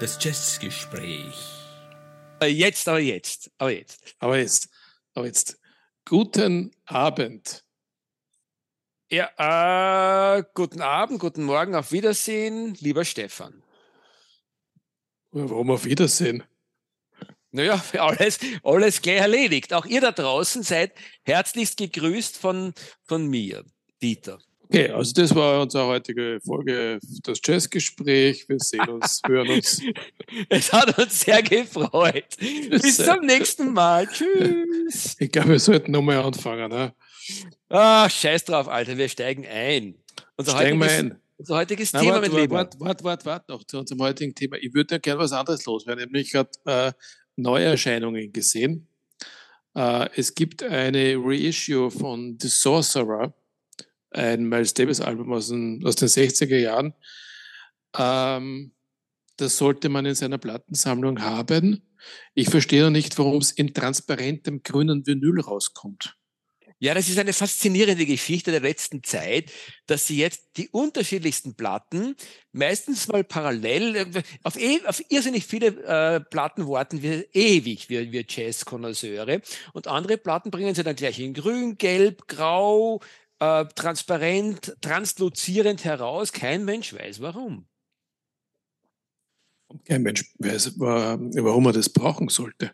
Das Jazzgespräch. Jetzt, aber jetzt, aber jetzt. Aber jetzt, aber jetzt. Guten Abend. Ja, äh, guten Abend, guten Morgen, auf Wiedersehen, lieber Stefan. Warum auf Wiedersehen? Naja, alles, alles gleich erledigt. Auch ihr da draußen seid herzlichst gegrüßt von, von mir, Dieter. Okay, also das war unsere heutige Folge, das Jazzgespräch. Wir sehen uns, hören uns. Es hat uns sehr gefreut. Bis zum nächsten Mal. Tschüss. Ich glaube, wir sollten nochmal anfangen. Ne? Ah, scheiß drauf, Alter. Wir steigen ein. Unser steigen wir ein. Unser heutiges Na, Thema, wart, mein Lieber. Warte, warte, warte, warte noch zu unserem heutigen Thema. Ich würde ja gerne was anderes loswerden. Ich habe gerade äh, Neuerscheinungen gesehen. Äh, es gibt eine Reissue von The Sorcerer ein Miles Davis Album aus den, aus den 60er Jahren. Ähm, das sollte man in seiner Plattensammlung haben. Ich verstehe noch nicht, warum es in transparentem grünen Vinyl rauskommt. Ja, das ist eine faszinierende Geschichte der letzten Zeit, dass sie jetzt die unterschiedlichsten Platten, meistens mal parallel, auf, eh, auf irrsinnig viele äh, Platten warten wir ewig, wir, wir Jazz-Konnoisseure. Und andere Platten bringen sie dann gleich in grün, gelb, grau, äh, transparent, transluzierend heraus. Kein Mensch weiß warum. Kein Mensch weiß, warum er das brauchen sollte.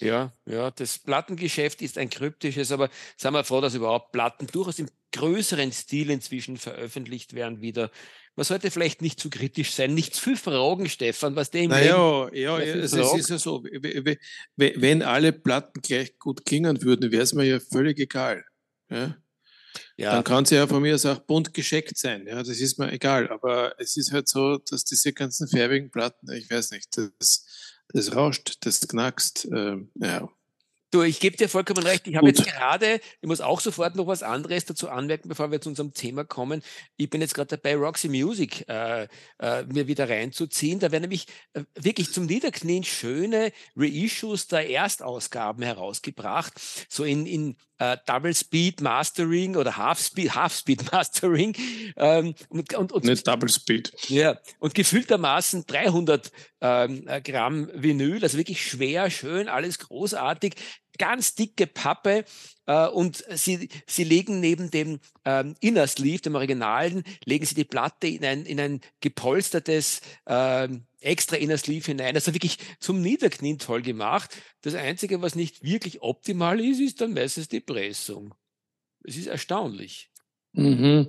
Ja, ja, das Plattengeschäft ist ein kryptisches, aber seien wir froh, dass überhaupt Platten durchaus im größeren Stil inzwischen veröffentlicht werden wieder. Man sollte vielleicht nicht zu kritisch sein, nicht zu viel fragen, Stefan, was dem. Naja, ja, ja, es, es ist ja so, wenn alle Platten gleich gut klingen würden, wäre es mir ja völlig egal. Ja? Ja. Dann kann sie ja von mir aus auch bunt gescheckt sein. Ja, das ist mir egal. Aber es ist halt so, dass diese ganzen färbigen Platten, ich weiß nicht, das, das rauscht, das knackst. Äh, ja. Du, ich gebe dir vollkommen recht. Ich habe jetzt gerade, ich muss auch sofort noch was anderes dazu anmerken, bevor wir zu unserem Thema kommen. Ich bin jetzt gerade dabei, Roxy Music äh, äh, mir wieder reinzuziehen. Da werden nämlich äh, wirklich zum Niederknien schöne Reissues der Erstausgaben herausgebracht. So in, in äh, Double Speed Mastering oder Half Speed, Half Speed Mastering. Ähm, und, und, und, Nicht Double Speed. Ja, und gefühltermaßen 300 ähm, äh, Gramm Vinyl, also wirklich schwer, schön, alles großartig ganz dicke Pappe äh, und sie, sie legen neben dem ähm, Inner Sleeve, dem Originalen, legen sie die Platte in ein, in ein gepolstertes ähm, extra Inner Sleeve hinein. Also wirklich zum Niederknien toll gemacht. Das Einzige, was nicht wirklich optimal ist, ist dann meistens die Pressung. Es ist erstaunlich. Mhm.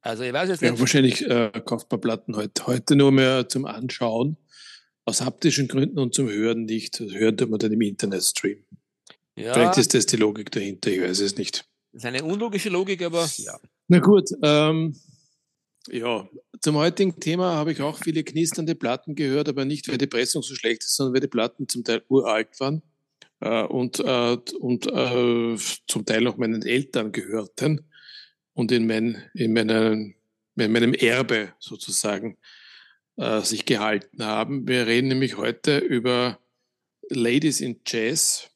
Also ich weiß jetzt nicht. Ja, wahrscheinlich äh, kauft man Platten heute, heute nur mehr zum Anschauen, aus haptischen Gründen und zum Hören nicht. Hören tut man dann im Internetstream. Ja. Vielleicht ist das die Logik dahinter, ich weiß es nicht. Das ist eine unlogische Logik, aber ja. Na gut, ähm, ja, zum heutigen Thema habe ich auch viele knisternde Platten gehört, aber nicht, weil die Pressung so schlecht ist, sondern weil die Platten zum Teil uralt waren äh, und, äh, und äh, zum Teil noch meinen Eltern gehörten und in, mein, in, meinen, in meinem Erbe sozusagen äh, sich gehalten haben. Wir reden nämlich heute über Ladies in Jazz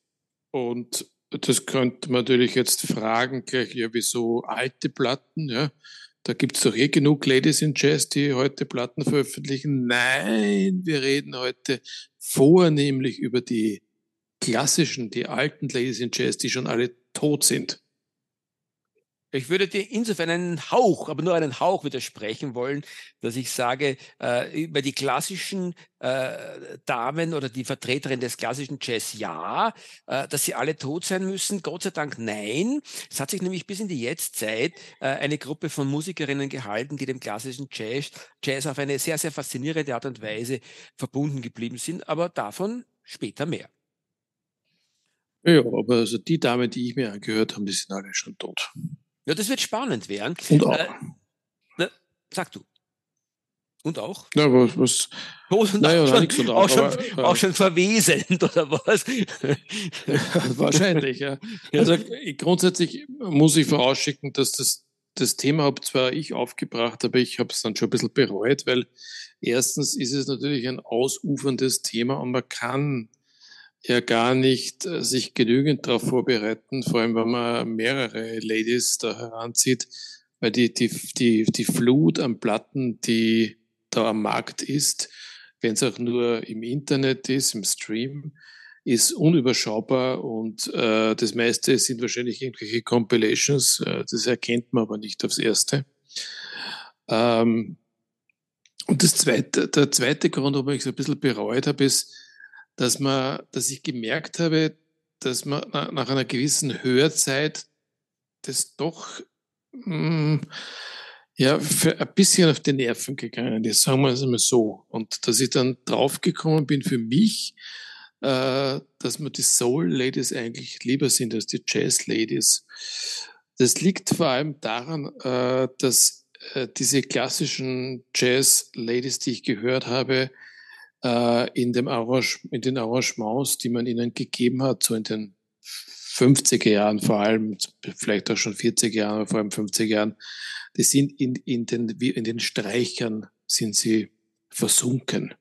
und das könnte man natürlich jetzt fragen, gleich, ja, wieso alte Platten, ja? Da gibt es doch eh genug Ladies in Jazz, die heute Platten veröffentlichen. Nein, wir reden heute vornehmlich über die klassischen, die alten Ladies in Jazz, die schon alle tot sind. Ich würde dir insofern einen Hauch, aber nur einen Hauch widersprechen wollen, dass ich sage, äh, über die klassischen äh, Damen oder die Vertreterin des klassischen Jazz ja, äh, dass sie alle tot sein müssen. Gott sei Dank nein. Es hat sich nämlich bis in die Jetztzeit äh, eine Gruppe von Musikerinnen gehalten, die dem klassischen Jazz, Jazz auf eine sehr, sehr faszinierende Art und Weise verbunden geblieben sind. Aber davon später mehr. Ja, aber also die Damen, die ich mir angehört habe, die sind alle schon tot. Ja, das wird spannend werden. Und auch. Äh, na, sag du. Und auch? Ja, was, was und naja, auch, schon, und auch, auch, schon, aber, äh, auch schon verwesend, oder was? wahrscheinlich, ja. Also grundsätzlich muss ich vorausschicken, dass das, das Thema habe zwar ich aufgebracht, aber ich habe es dann schon ein bisschen bereut, weil erstens ist es natürlich ein ausuferndes Thema und man kann ja gar nicht äh, sich genügend darauf vorbereiten, vor allem wenn man mehrere Ladies da heranzieht, weil die, die, die, die Flut an Platten, die da am Markt ist, wenn es auch nur im Internet ist, im Stream, ist unüberschaubar und äh, das meiste sind wahrscheinlich irgendwelche Compilations, äh, das erkennt man aber nicht aufs Erste. Ähm, und das zweite, der zweite Grund, warum ich es ein bisschen bereut habe, ist, dass, man, dass ich gemerkt habe, dass man nach einer gewissen Hörzeit das doch mh, hm, ja, für ein bisschen auf die Nerven gegangen ist, sagen wir es einmal so. Und dass ich dann draufgekommen bin für mich, äh, dass mir die Soul Ladies eigentlich lieber sind als die Jazz Ladies. Das liegt vor allem daran, äh, dass äh, diese klassischen Jazz Ladies, die ich gehört habe, in, dem Arrange in den Arrangements, die man ihnen gegeben hat, so in den 50er Jahren vor allem, vielleicht auch schon 40er Jahren, vor allem 50er Jahren, die sind in, in, den, in den Streichern sind sie versunken.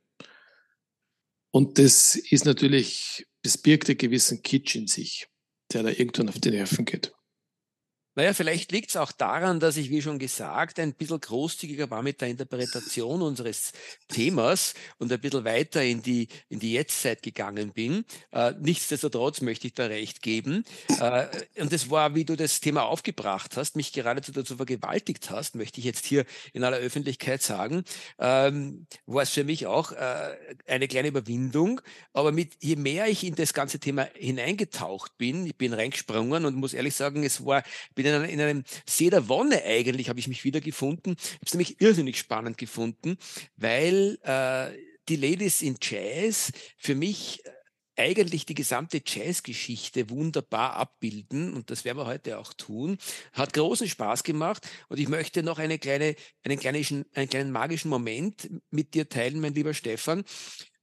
Und das ist natürlich, das birgt einen gewissen Kitsch in sich, der da irgendwann auf die Nerven geht. Naja, vielleicht liegt es auch daran, dass ich, wie schon gesagt, ein bisschen großzügiger war mit der Interpretation unseres Themas und ein bisschen weiter in die, in die Jetztzeit gegangen bin. Äh, nichtsdestotrotz möchte ich da recht geben. Äh, und es war, wie du das Thema aufgebracht hast, mich geradezu dazu vergewaltigt hast, möchte ich jetzt hier in aller Öffentlichkeit sagen, ähm, war es für mich auch äh, eine kleine Überwindung. Aber mit, je mehr ich in das ganze Thema hineingetaucht bin, ich bin reingesprungen und muss ehrlich sagen, es war, bin in, einer, in einem See der Wonne eigentlich, habe ich mich wiedergefunden. Ich habe es nämlich irrsinnig spannend gefunden, weil äh, die Ladies in Jazz für mich äh, eigentlich die gesamte Jazzgeschichte wunderbar abbilden und das werden wir heute auch tun. Hat großen Spaß gemacht und ich möchte noch eine kleine, einen, kleinen, einen kleinen magischen Moment mit dir teilen, mein lieber Stefan.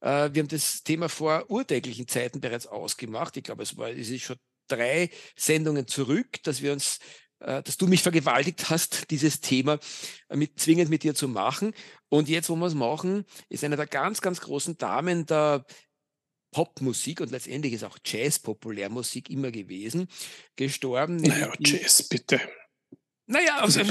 Äh, wir haben das Thema vor urtäglichen Zeiten bereits ausgemacht. Ich glaube, es war, es ist schon drei Sendungen zurück, dass wir uns, äh, dass du mich vergewaltigt hast, dieses Thema mit, zwingend mit dir zu machen. Und jetzt, wo wir es machen, ist eine der ganz, ganz großen Damen der Popmusik und letztendlich ist auch Jazz-Populärmusik immer gewesen, gestorben. Naja, Jazz, bitte. Naja, also,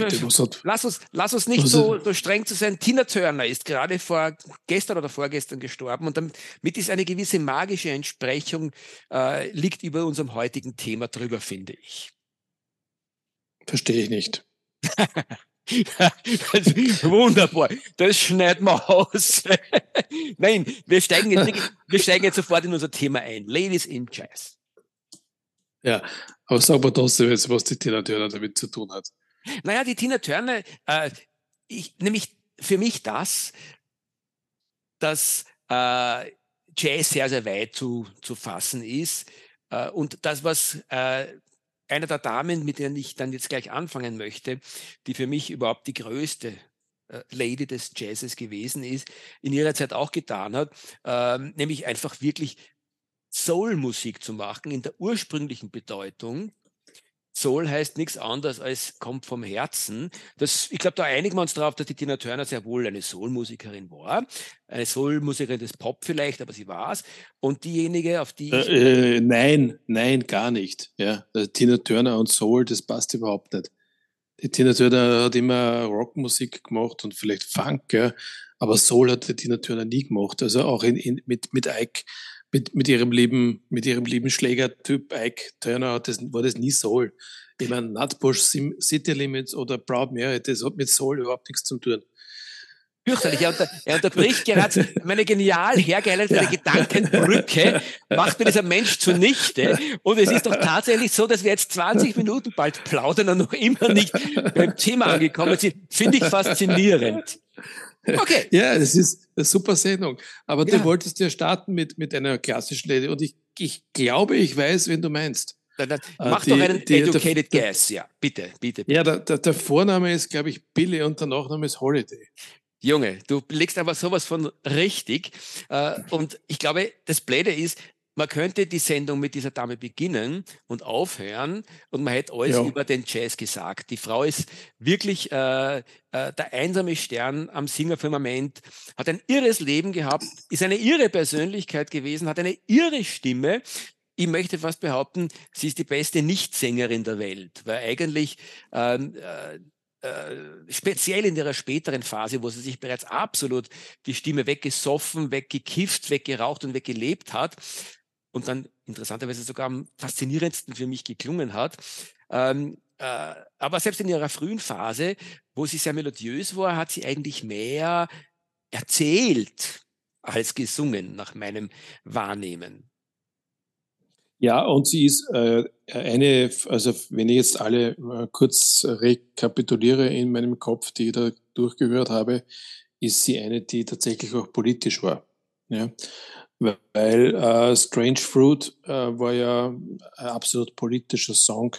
lass, uns, lass uns nicht so, so streng zu sein. Tina Turner ist gerade vor gestern oder vorgestern gestorben und damit ist eine gewisse magische Entsprechung, äh, liegt über unserem heutigen Thema drüber, finde ich. Verstehe ich nicht. Wunderbar, das schneiden wir aus. Nein, wir steigen, jetzt, wir steigen jetzt sofort in unser Thema ein. Ladies in Jazz. Ja, aber sag mal trotzdem jetzt, was die Tina Turner damit zu tun hat. Naja, die Tina Turner, äh, ich, nämlich für mich das, dass äh, Jazz sehr, sehr weit zu, zu fassen ist. Äh, und das, was äh, einer der Damen, mit denen ich dann jetzt gleich anfangen möchte, die für mich überhaupt die größte äh, Lady des Jazzes gewesen ist, in ihrer Zeit auch getan hat, ähm, nämlich einfach wirklich Soul-Musik zu machen in der ursprünglichen Bedeutung Soul heißt nichts anderes als kommt vom Herzen. Das, ich glaube, da einigen wir uns darauf, dass die Tina Turner sehr wohl eine Soul-Musikerin war. Eine Soul-Musikerin des Pop vielleicht, aber sie war es. Und diejenige, auf die. Äh, äh, nein, nein, gar nicht. Ja, also Tina Turner und Soul, das passt überhaupt nicht. Die Tina Turner hat immer Rockmusik gemacht und vielleicht Funk, ja, aber Soul hat die Tina Turner nie gemacht. Also auch in, in, mit, mit Ike mit, mit ihrem lieben, mit ihrem lieben Schlägertyp Ike Turner das, war das nie Soul. Ich meine, Nutbush City Limits oder Proud Mary, das hat mit Soul überhaupt nichts zu tun. Fürchterlich. Er, unter, er unterbricht gerade meine genial hergeleitet ja. Gedankenbrücke, macht mir dieser Mensch zunichte. Und es ist doch tatsächlich so, dass wir jetzt 20 Minuten bald plaudern und noch immer nicht beim Thema angekommen sind. Finde ich faszinierend. Okay. Ja, es ist eine super Sendung. Aber ja. du wolltest ja starten mit, mit einer klassischen Lady. Und ich, ich glaube, ich weiß, wen du meinst. Dann, dann äh, mach die, doch einen die, educated der, guess, ja. Bitte, bitte. bitte. Ja, der, der, der Vorname ist, glaube ich, Billy und der Nachname ist Holiday. Junge, du legst aber sowas von richtig. Äh, und ich glaube, das Blöde ist, man könnte die Sendung mit dieser Dame beginnen und aufhören und man hätte alles ja. über den Jazz gesagt. Die Frau ist wirklich äh, äh, der einsame Stern am Singerfirmament, hat ein irres Leben gehabt, ist eine irre Persönlichkeit gewesen, hat eine irre Stimme. Ich möchte fast behaupten, sie ist die beste Nichtsängerin der Welt, weil eigentlich ähm, äh, äh, speziell in ihrer späteren Phase, wo sie sich bereits absolut die Stimme weggesoffen, weggekifft, weggeraucht und weggelebt hat und dann interessanterweise sogar am faszinierendsten für mich geklungen hat. Ähm, äh, aber selbst in ihrer frühen Phase, wo sie sehr melodiös war, hat sie eigentlich mehr erzählt als gesungen, nach meinem Wahrnehmen. Ja, und sie ist äh, eine, also wenn ich jetzt alle äh, kurz rekapituliere in meinem Kopf, die ich da durchgehört habe, ist sie eine, die tatsächlich auch politisch war. Ja? Weil äh, Strange Fruit äh, war ja ein absolut politischer Song,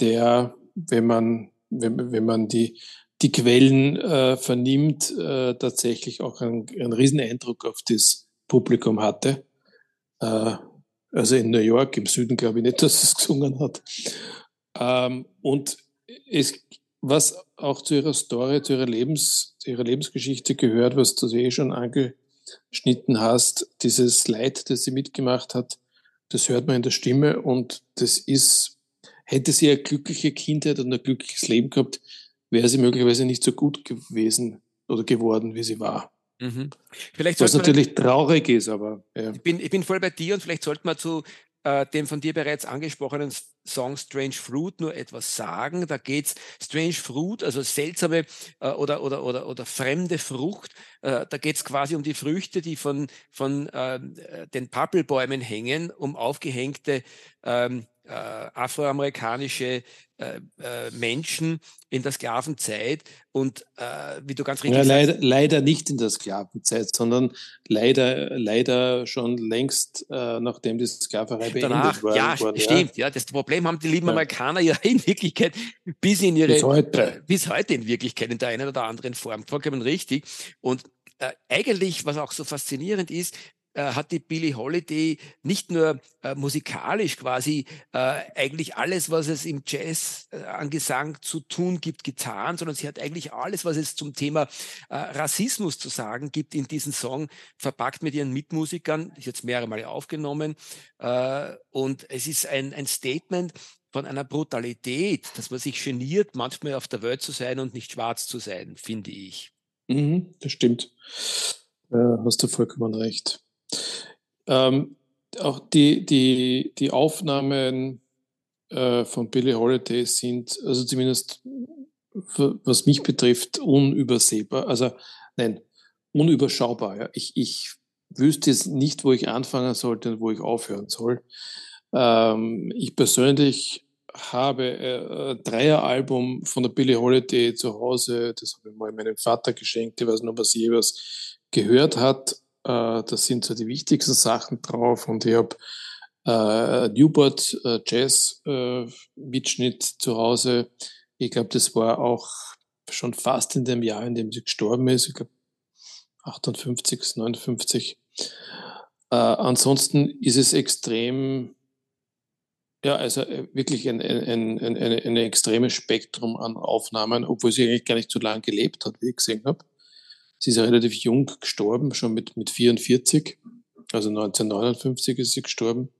der, wenn man, wenn, wenn man die, die Quellen äh, vernimmt, äh, tatsächlich auch einen, einen riesen Eindruck auf das Publikum hatte. Äh, also in New York, im Süden glaube ich nicht, dass es gesungen hat. Ähm, und es, was auch zu ihrer Story, zu ihrer, Lebens, zu ihrer Lebensgeschichte gehört, was du eh schon angeschnitten hast, dieses Leid, das sie mitgemacht hat, das hört man in der Stimme und das ist, hätte sie eine glückliche Kindheit und ein glückliches Leben gehabt, wäre sie möglicherweise nicht so gut gewesen oder geworden, wie sie war. Mhm. Vielleicht Was natürlich traurig ist, aber. Ja. Ich, bin, ich bin voll bei dir und vielleicht sollte man zu äh, dem von dir bereits angesprochenen Song Strange Fruit nur etwas sagen. Da geht es Strange Fruit, also seltsame äh, oder, oder, oder, oder fremde Frucht. Äh, da es quasi um die Früchte, die von, von ähm, äh, den Pappelbäumen hängen, um aufgehängte ähm, äh, afroamerikanische äh, äh, Menschen in der Sklavenzeit und äh, wie du ganz richtig ja, leider, sagst, leider nicht in der Sklavenzeit, sondern leider, leider schon längst, äh, nachdem die Sklaverei beendet war. Ja, worden, stimmt. Ja. das Problem haben die lieben ja. Amerikaner ja in Wirklichkeit bis in ihre bis heute. Äh, bis heute in Wirklichkeit in der einen oder anderen Form. Vollkommen richtig. Und äh, eigentlich, was auch so faszinierend ist, äh, hat die Billie Holiday nicht nur äh, musikalisch quasi äh, eigentlich alles, was es im Jazz äh, an Gesang zu tun gibt, getan, sondern sie hat eigentlich alles, was es zum Thema äh, Rassismus zu sagen gibt, in diesen Song verpackt mit ihren Mitmusikern, ist jetzt mehrere Male aufgenommen. Äh, und es ist ein, ein Statement, von einer Brutalität, dass man sich geniert, manchmal auf der Welt zu sein und nicht schwarz zu sein, finde ich. Mhm, das stimmt. Äh, hast du vollkommen recht. Ähm, auch die, die, die Aufnahmen äh, von Billie Holiday sind, also zumindest was mich betrifft, unübersehbar. Also nein, unüberschaubar. Ja. Ich, ich wüsste jetzt nicht, wo ich anfangen sollte und wo ich aufhören soll. Ähm, ich persönlich habe äh, ein Dreieralbum von der Billie Holiday zu Hause. Das habe ich mal meinem Vater geschenkt. Ich weiß noch, was je was gehört hat. Äh, das sind so die wichtigsten Sachen drauf und ich habe äh, Newport äh, Jazz äh, Mitschnitt zu Hause. Ich glaube, das war auch schon fast in dem Jahr, in dem sie gestorben ist. Ich glaube 58, 59. Äh, ansonsten ist es extrem, ja, also äh, wirklich ein, ein, ein, ein, ein extremes Spektrum an Aufnahmen, obwohl sie eigentlich gar nicht so lange gelebt hat, wie ich gesehen habe. Sie ist ja relativ jung gestorben, schon mit, mit 44. Also 1959 ist sie gestorben.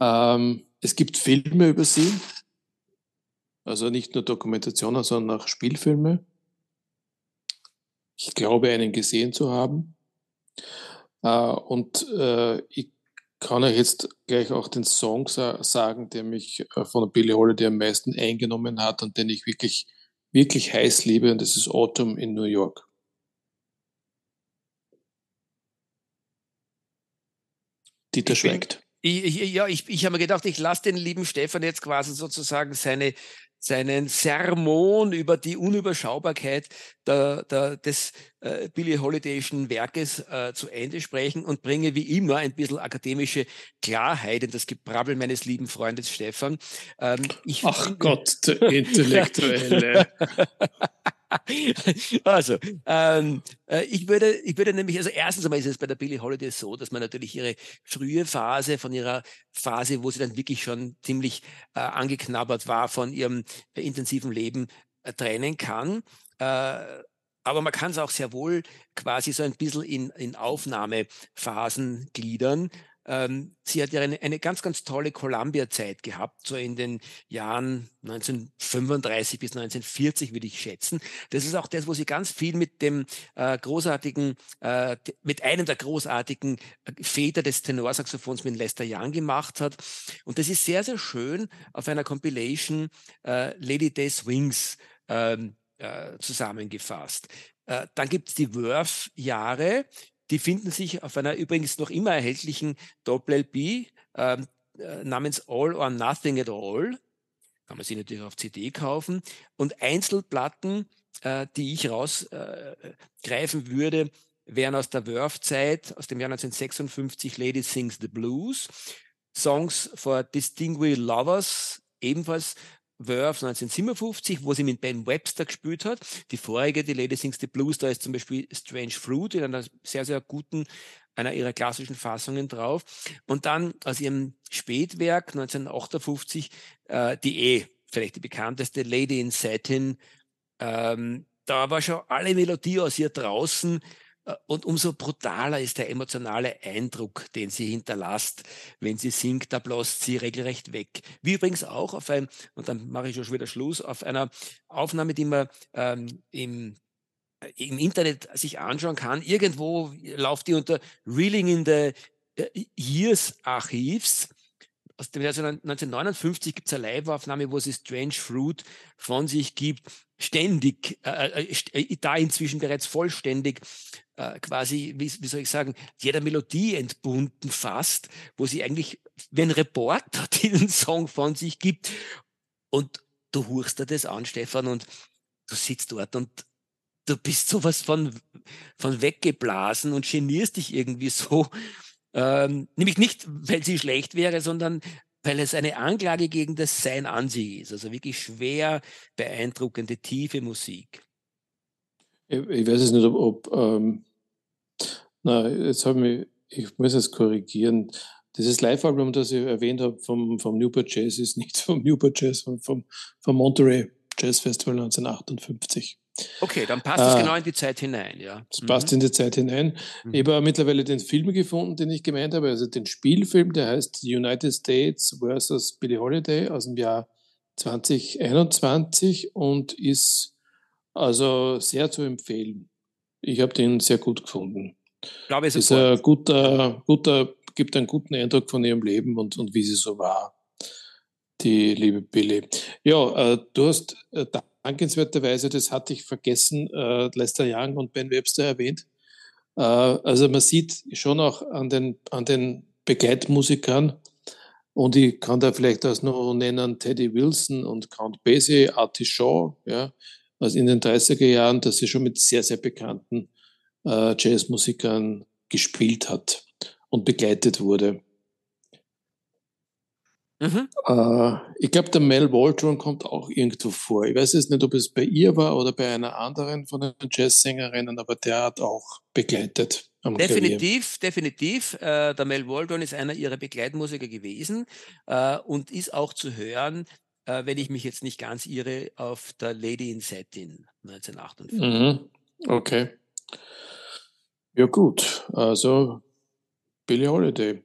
Ähm, es gibt Filme über sie. Also nicht nur Dokumentationen, sondern auch Spielfilme. Ich glaube, einen gesehen zu haben. Äh, und äh, ich kann euch jetzt gleich auch den Song sa sagen, der mich äh, von Billie Holiday am meisten eingenommen hat und den ich wirklich, wirklich heiß liebe. Und das ist Autumn in New York. Dieter schweigt. Ich, ich, ja, ich, ich habe mir gedacht, ich lasse den lieben Stefan jetzt quasi sozusagen seine, seinen Sermon über die Unüberschaubarkeit der, der, des äh, Billie Holidayschen Werkes äh, zu Ende sprechen und bringe wie immer ein bisschen akademische Klarheit in das Gebrabbel meines lieben Freundes Stefan. Ähm, Ach Gott, der Intellektuelle. also, ähm, äh, ich, würde, ich würde nämlich, also erstens einmal ist es bei der Billie Holiday so, dass man natürlich ihre frühe Phase von ihrer Phase, wo sie dann wirklich schon ziemlich äh, angeknabbert war von ihrem äh, intensiven Leben, äh, trennen kann. Äh, aber man kann es auch sehr wohl quasi so ein bisschen in, in Aufnahmephasen gliedern. Ähm, sie hat ja eine, eine ganz, ganz tolle Columbia-Zeit gehabt, so in den Jahren 1935 bis 1940 würde ich schätzen. Das ist auch das, wo sie ganz viel mit dem äh, großartigen, äh, mit einem der großartigen äh, Väter des Tenorsaxophons mit Lester Young gemacht hat. Und das ist sehr, sehr schön auf einer Compilation äh, Lady Day Swings ähm, äh, zusammengefasst. Äh, dann gibt es die Worth-Jahre, die finden sich auf einer übrigens noch immer erhältlichen Doppel-LP ähm, äh, namens All or Nothing at All. Kann man sie natürlich auf CD kaufen. Und Einzelplatten, äh, die ich rausgreifen äh, würde, wären aus der Worth-Zeit, aus dem Jahr 1956 Lady Sings the Blues. Songs for Distinguished Lovers, ebenfalls Verve 1957, wo sie mit Ben Webster gespielt hat. Die vorige, die Lady Sings the Blues, da ist zum Beispiel Strange Fruit in einer sehr, sehr guten, einer ihrer klassischen Fassungen drauf. Und dann aus ihrem Spätwerk 1958 äh, die E, vielleicht die bekannteste Lady in Satin. Ähm, da war schon alle Melodie aus ihr draußen. Und umso brutaler ist der emotionale Eindruck, den sie hinterlässt, wenn sie singt, da bläst sie regelrecht weg. Wie übrigens auch auf ein, und dann mache ich schon wieder Schluss, auf einer Aufnahme, die man ähm, im, äh, im Internet sich anschauen kann. Irgendwo läuft die unter Reeling in the äh, Years Archives aus dem Jahr 1959 gibt es eine Live-Aufnahme, wo sie Strange Fruit von sich gibt, ständig, äh, äh, da inzwischen bereits vollständig äh, quasi, wie, wie, soll ich sagen, jeder Melodie entbunden fast, wo sie eigentlich wie ein Reporter den Song von sich gibt. Und du hörst dir das an, Stefan, und du sitzt dort und du bist sowas von, von weggeblasen und genierst dich irgendwie so. Ähm, nämlich nicht, weil sie schlecht wäre, sondern weil es eine Anklage gegen das Sein an sich ist. Also wirklich schwer beeindruckende, tiefe Musik. Ich weiß es nicht, ob, ob ähm, na, jetzt habe ich, ich muss es korrigieren. Dieses Live-Album, das ich erwähnt habe vom, vom Newport Jazz, ist nicht vom Newport Jazz, sondern vom, vom Monterey Jazz Festival 1958. Okay, dann passt das äh, genau in die Zeit hinein, ja. Es mhm. passt in die Zeit hinein. Mhm. Ich habe mittlerweile den Film gefunden, den ich gemeint habe, also den Spielfilm, der heißt United States vs. Billie Holiday aus dem Jahr 2021 und ist also sehr zu empfehlen. Ich habe den sehr gut gefunden. Ich glaube, es ist ein guter, guter, gibt einen guten Eindruck von ihrem Leben und, und wie sie so war, die liebe Billy. Ja, äh, du hast äh, dankenswerterweise, das hatte ich vergessen, äh, Lester Young und Ben Webster erwähnt. Äh, also man sieht schon auch an den, an den Begleitmusikern, und ich kann da vielleicht das noch nennen, Teddy Wilson und Count Basie, Artie Shaw, ja, also in den 30er Jahren, dass sie schon mit sehr, sehr bekannten äh, Jazzmusikern gespielt hat und begleitet wurde. Mhm. Äh, ich glaube, der Mel Waldron kommt auch irgendwo vor. Ich weiß jetzt nicht, ob es bei ihr war oder bei einer anderen von den Jazzsängerinnen, aber der hat auch begleitet. definitiv, Klavier. definitiv. Äh, der Mel Waldron ist einer ihrer Begleitmusiker gewesen äh, und ist auch zu hören, äh, wenn ich mich jetzt nicht ganz irre, auf der Lady in Satin 1958. Mhm. Okay. Ja gut, also Billie Holiday.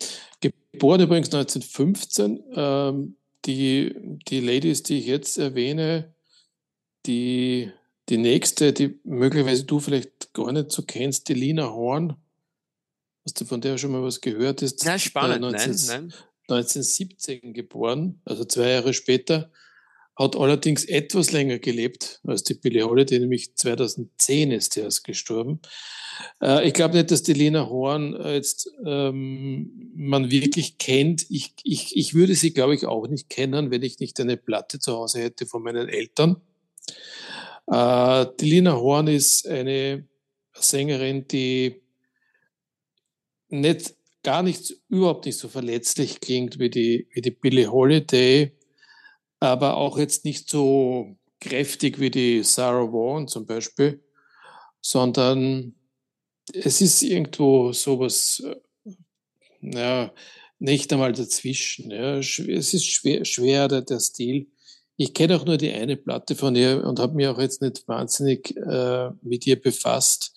Geboren übrigens 1915. Ähm, die, die Ladies, die ich jetzt erwähne, die, die nächste, die möglicherweise du vielleicht gar nicht so kennst, die Lina Horn. Hast du von der schon mal was gehört? Ist ja, spannend, äh, 19, nein, nein. 1917 geboren, also zwei Jahre später hat allerdings etwas länger gelebt als die Billie Holiday, nämlich 2010 ist er erst gestorben. Äh, ich glaube nicht, dass die Lena Horn äh, jetzt ähm, man wirklich kennt. Ich, ich, ich würde sie, glaube ich, auch nicht kennen, wenn ich nicht eine Platte zu Hause hätte von meinen Eltern. Äh, die Lena Horn ist eine Sängerin, die nicht, gar nicht, überhaupt nicht so verletzlich klingt wie die, wie die Billie Holiday aber auch jetzt nicht so kräftig wie die Sarah Vaughan zum Beispiel, sondern es ist irgendwo sowas, äh, ja, nicht einmal dazwischen. Ja. Es ist schwer, schwer der, der Stil. Ich kenne auch nur die eine Platte von ihr und habe mich auch jetzt nicht wahnsinnig äh, mit ihr befasst.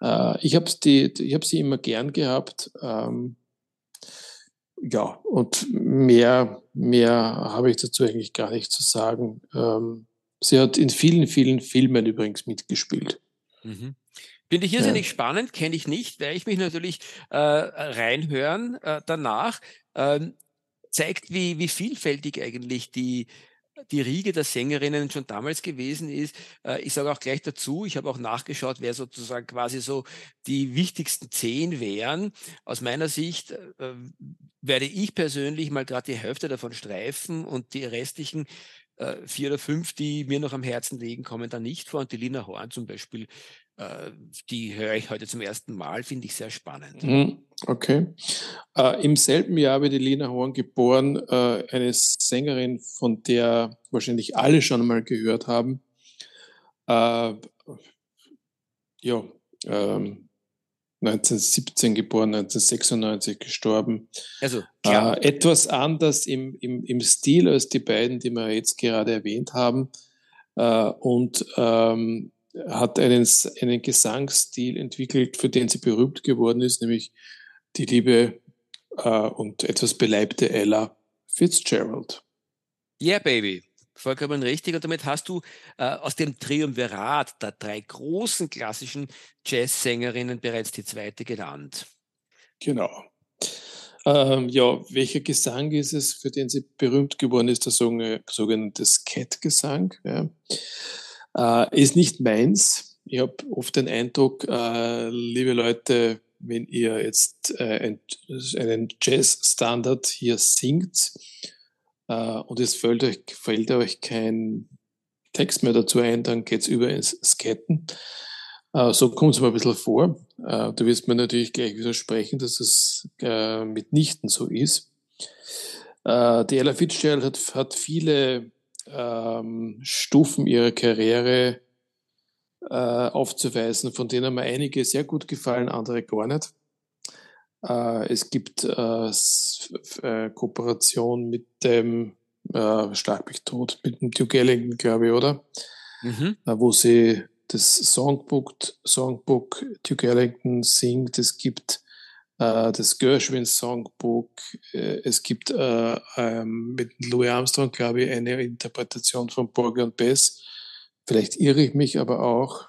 Äh, ich habe die, ich hab sie immer gern gehabt. Ähm, ja, und mehr, mehr habe ich dazu eigentlich gar nicht zu sagen. Ähm, sie hat in vielen, vielen Filmen übrigens mitgespielt. Mhm. Finde ich irrsinnig ja. spannend, kenne ich nicht, werde ich mich natürlich äh, reinhören äh, danach. Ähm, zeigt, wie, wie vielfältig eigentlich die, die Riege der Sängerinnen schon damals gewesen ist. Äh, ich sage auch gleich dazu, ich habe auch nachgeschaut, wer sozusagen quasi so die wichtigsten zehn wären. Aus meiner Sicht äh, werde ich persönlich mal gerade die Hälfte davon streifen und die restlichen äh, vier oder fünf, die mir noch am Herzen liegen, kommen da nicht vor. Und die Lina Horn zum Beispiel die höre ich heute zum ersten Mal, finde ich sehr spannend. Mhm, okay. Äh, Im selben Jahr wird Lena Horn geboren, äh, eine Sängerin, von der wahrscheinlich alle schon mal gehört haben. Äh, ja, 1917 ähm, geboren, 1996 gestorben. Also klar. Äh, etwas anders im, im, im Stil als die beiden, die wir jetzt gerade erwähnt haben. Äh, und ähm, hat einen, einen Gesangsstil entwickelt, für den sie berühmt geworden ist, nämlich die liebe äh, und etwas beleibte Ella Fitzgerald. Yeah, baby. Vollkommen richtig. Und damit hast du äh, aus dem Triumvirat der drei großen klassischen Jazzsängerinnen bereits die zweite genannt. Genau. Ähm, ja, welcher Gesang ist es, für den sie berühmt geworden ist? Der sogenannte Scat-Gesang. Ja. Äh, ist nicht meins. Ich habe oft den Eindruck, äh, liebe Leute, wenn ihr jetzt äh, einen Jazz-Standard hier singt äh, und es fällt euch, fällt euch kein Text mehr dazu ein, dann geht's über ins Skaten. Äh, so kommt es mir ein bisschen vor. Äh, du wirst mir natürlich gleich widersprechen, dass das mitnichten so ist. Die Ella Fitzgerald hat, hat viele ähm, Stufen ihrer Karriere äh, aufzuweisen, von denen mir einige sehr gut gefallen, andere gar nicht. Äh, es gibt äh, äh Kooperation mit dem äh, Schlag mich tot, mit dem Duke Ellington, glaube ich, oder? Mhm. Äh, wo sie das Songbook, Songbook Duke Ellington singt. Es gibt das Gershwin Songbook. Äh, es gibt äh, ähm, mit Louis Armstrong, glaube ich, eine Interpretation von Porgy und Bess. Vielleicht irre ich mich aber auch.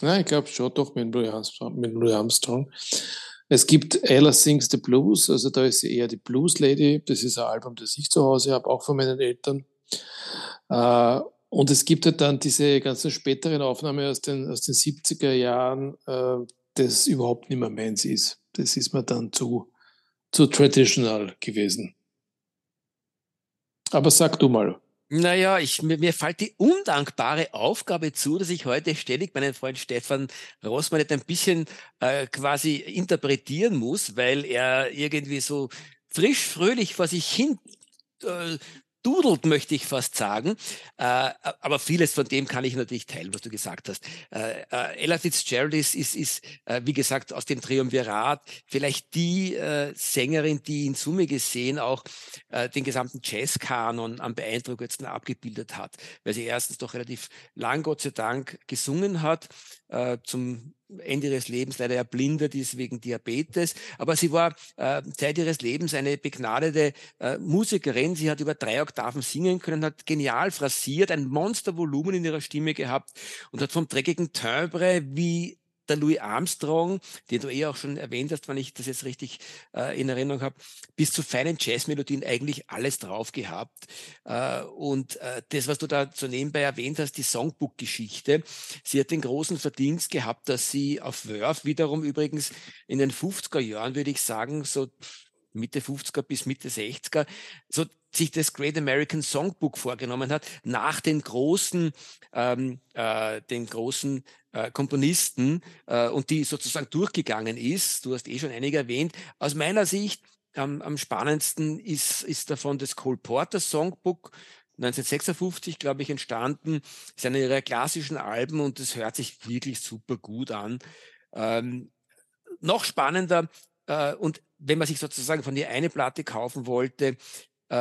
Nein, ich glaube schon doch mit Louis, Armstrong, mit Louis Armstrong. Es gibt Ella Sings the Blues, also da ist sie eher die Blues Lady. Das ist ein Album, das ich zu Hause habe, auch von meinen Eltern. Äh, und es gibt halt dann diese ganzen späteren Aufnahmen aus den, aus den 70er Jahren, äh, das überhaupt nicht mehr meins ist das ist mir dann zu, zu traditional gewesen. Aber sag du mal. Naja, ich, mir, mir fällt die undankbare Aufgabe zu, dass ich heute ständig meinen Freund Stefan Rossmann ein bisschen äh, quasi interpretieren muss, weil er irgendwie so frisch, fröhlich vor sich hin äh, dudelt, möchte ich fast sagen. Äh, aber vieles von dem kann ich natürlich teilen, was du gesagt hast. Äh, äh, Ella Fitzgerald ist, ist, ist äh, wie gesagt, aus dem Triumvirat vielleicht die äh, Sängerin, die in Summe gesehen auch äh, den gesamten Jazzkanon am beeindruckendsten abgebildet hat, weil sie erstens doch relativ lang, Gott sei Dank, gesungen hat, äh, zum Ende ihres Lebens leider erblindet ist wegen Diabetes. Aber sie war äh, Zeit ihres Lebens eine begnadete äh, Musikerin. Sie hat über drei Oktaven singen können, hat genial phrasiert, ein Monstervolumen in ihrer Stimme gehabt und hat vom dreckigen Timbre wie der Louis Armstrong, den du eh auch schon erwähnt hast, wenn ich das jetzt richtig äh, in Erinnerung habe, bis zu feinen Jazzmelodien eigentlich alles drauf gehabt. Äh, und äh, das, was du da so nebenbei erwähnt hast, die Songbook-Geschichte, sie hat den großen Verdienst gehabt, dass sie auf Wörth wiederum übrigens in den 50er Jahren, würde ich sagen, so Mitte 50er bis Mitte 60er, so sich das Great American Songbook vorgenommen hat, nach den großen, ähm, äh, den großen äh, Komponisten äh, und die sozusagen durchgegangen ist. Du hast eh schon einige erwähnt. Aus meiner Sicht am, am spannendsten ist, ist davon das Cole Porter Songbook. 1956, glaube ich, entstanden. Ist einer ihrer klassischen Alben und es hört sich wirklich super gut an. Ähm, noch spannender, äh, und wenn man sich sozusagen von ihr eine Platte kaufen wollte,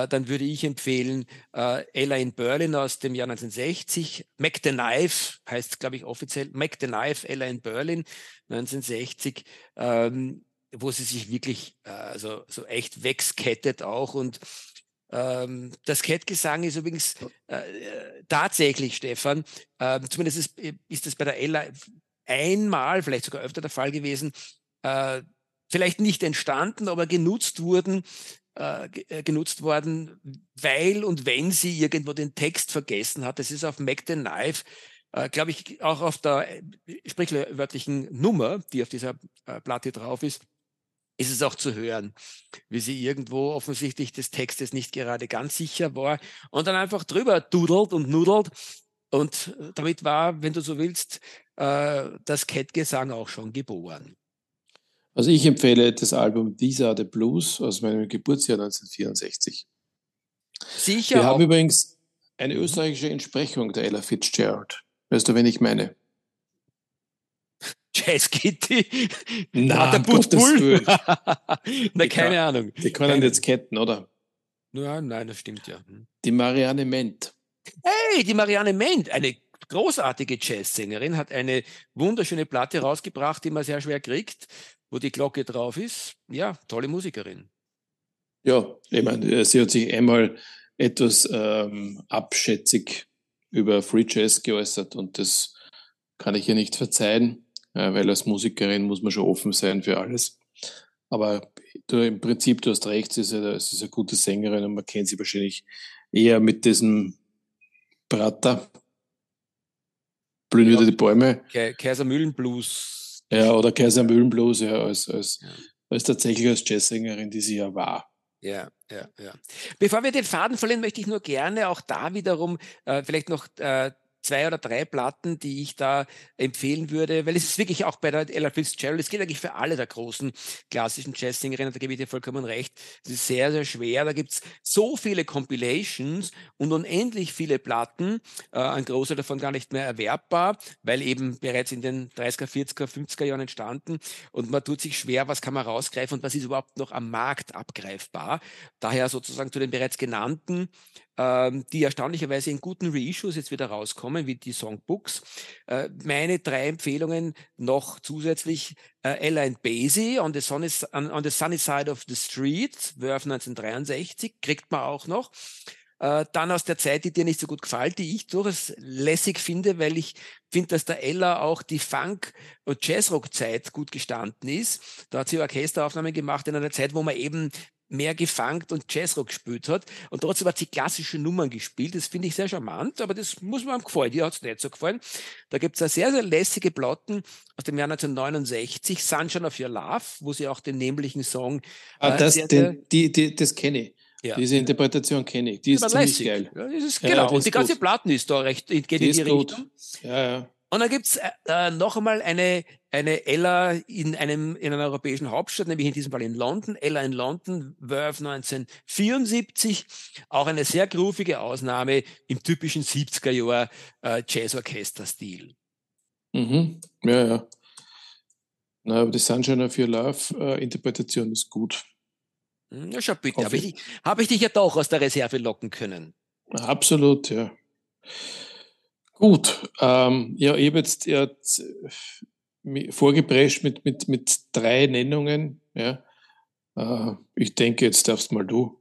dann würde ich empfehlen äh, Ella in Berlin aus dem Jahr 1960. Mac the Knife heißt, glaube ich, offiziell. Mac the Knife, Ella in Berlin 1960. Ähm, wo sie sich wirklich äh, also, so echt wegskettet auch und ähm, das Kettgesang ist übrigens äh, tatsächlich, Stefan, äh, zumindest ist, ist das bei der Ella einmal, vielleicht sogar öfter der Fall gewesen, äh, vielleicht nicht entstanden, aber genutzt wurden, äh, äh, genutzt worden, weil und wenn sie irgendwo den Text vergessen hat. Das ist auf Mac the Knife, äh, glaube ich, auch auf der äh, sprichwörtlichen Nummer, die auf dieser äh, Platte drauf ist, ist es auch zu hören, wie sie irgendwo offensichtlich des Textes nicht gerade ganz sicher war und dann einfach drüber dudelt und nudelt. Und damit war, wenn du so willst, das Cat-Gesang auch schon geboren. Also ich empfehle das Album These Are the Blues aus meinem Geburtsjahr 1964. Sicher. Wir haben übrigens eine österreichische Entsprechung der Ella Fitzgerald. Weißt du, wen ich meine? Jazz Kitty? Na, der Bull? Na, keine kann, Ahnung. Die können keine. jetzt ketten, oder? Ja, nein, das stimmt ja. Hm. Die Marianne Ment. Hey, die Marianne Ment, eine großartige Jazzsängerin, hat eine wunderschöne Platte rausgebracht, die man sehr schwer kriegt wo die Glocke drauf ist. Ja, tolle Musikerin. Ja, ich meine, sie hat sich einmal etwas ähm, abschätzig über Free Jazz geäußert und das kann ich ihr nicht verzeihen, äh, weil als Musikerin muss man schon offen sein für alles. Aber du, im Prinzip, du hast recht, sie ist, eine, sie ist eine gute Sängerin und man kennt sie wahrscheinlich eher mit diesem Prater. Blühen wieder die Bäume. Kaisermühlenblues ja, oder Kaiser Mühlenblues, ja, als, als, ja. als tatsächlich als Jazzsängerin, die sie ja war. Ja, ja, ja. Bevor wir den Faden verlieren, möchte ich nur gerne auch da wiederum äh, vielleicht noch äh, zwei oder drei Platten, die ich da empfehlen würde, weil es ist wirklich auch bei der Ella Fitzgerald, es geht eigentlich für alle der großen klassischen Jazzsingerinnen, da gebe ich dir vollkommen recht, es ist sehr, sehr schwer, da gibt es so viele Compilations und unendlich viele Platten, äh, ein Großteil davon gar nicht mehr erwerbbar, weil eben bereits in den 30er, 40er, 50er Jahren entstanden und man tut sich schwer, was kann man rausgreifen und was ist überhaupt noch am Markt abgreifbar. Daher sozusagen zu den bereits genannten ähm, die erstaunlicherweise in guten Reissues jetzt wieder rauskommen, wie die Songbooks. Äh, meine drei Empfehlungen noch zusätzlich äh, Ella and Basie on the, sunny, on the Sunny Side of the Street, Wörf 1963, kriegt man auch noch. Äh, dann aus der Zeit, die dir nicht so gut gefällt, die ich durchaus lässig finde, weil ich finde, dass der Ella auch die Funk- und Jazzrock-Zeit gut gestanden ist. Da hat sie Orchesteraufnahmen gemacht in einer Zeit, wo man eben mehr gefangt und Jazzrock gespielt hat. Und trotzdem hat sie klassische Nummern gespielt. Das finde ich sehr charmant, aber das muss mir gefallen. Dir hat es nicht so gefallen. Da gibt es eine sehr, sehr lässige Platten aus dem Jahr 1969, Sunshine of Your Love, wo sie auch den nämlichen Song. Ah, äh, das, sehr, den, die, die, das kenne ich. Ja. Diese Interpretation kenne ich. Die ist ziemlich lässig. geil. Ja, ist, genau. Ja, und die ganze Platten ist da recht, geht die in die Richtung. Gut. Ja, ja. Und dann gibt's äh, äh, noch einmal eine, eine Ella in, einem, in einer europäischen Hauptstadt, nämlich in diesem Fall in London. Ella in London, Verve 1974. Auch eine sehr groovige Ausnahme im typischen 70er Jahr äh, Jazzorchester-Stil. Mhm. Ja, ja. Na, aber die Sunshine of Your Love äh, Interpretation ist gut. Hm, ja, schau bitte. Habe ich, hab ich dich ja doch aus der Reserve locken können. Absolut, ja. Gut, ähm, ja, ich habe jetzt ja, vorgeprescht mit, mit, mit drei Nennungen. Ja. Äh, ich denke, jetzt darfst mal du.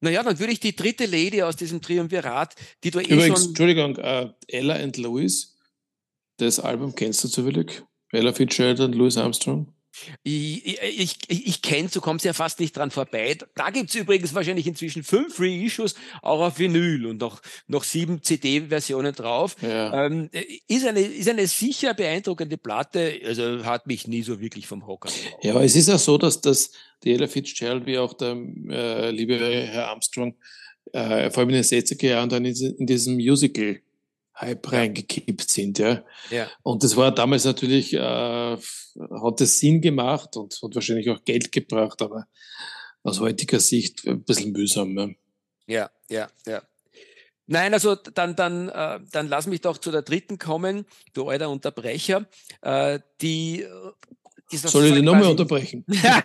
Naja, dann würde ich die dritte Lady aus diesem Triumvirat, die du eh Übrigens, schon... Entschuldigung, äh, Ella and Louis, das Album kennst du zufällig? Ella Fitzgerald und Louis Armstrong? Ich, ich, ich, kenne, du kommst ja fast nicht dran vorbei. Da gibt es übrigens wahrscheinlich inzwischen fünf Reissues, auch auf Vinyl und noch, noch sieben CD-Versionen drauf. Ja. Ähm, ist, eine, ist eine sicher beeindruckende Platte, also hat mich nie so wirklich vom Hocker. Ja, es ist auch so, dass das die Ella Fitzgerald wie auch der äh, liebe Herr Armstrong äh, vor allem in den 60er Jahren dann in, in diesem Musical Hype reingekippt sind. Ja. ja. Und das war damals natürlich, äh, hat es Sinn gemacht und hat wahrscheinlich auch Geld gebracht, aber aus heutiger Sicht ein bisschen mühsam. Ne? Ja, ja, ja. Nein, also dann, dann, äh, dann lass mich doch zu der dritten kommen, du alter Unterbrecher. Äh, die soll ich die nochmal unterbrechen? ja,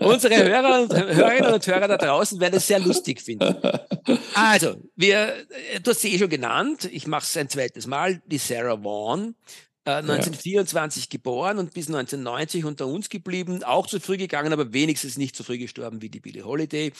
unsere Hörer und Hörerinnen und Hörer da draußen werden es sehr lustig finden. Also, wir, du hast sie eh schon genannt, ich mache es ein zweites Mal, die Sarah Vaughan, äh, 1924 ja. geboren und bis 1990 unter uns geblieben, auch zu früh gegangen, aber wenigstens nicht so früh gestorben wie die Billie Holiday.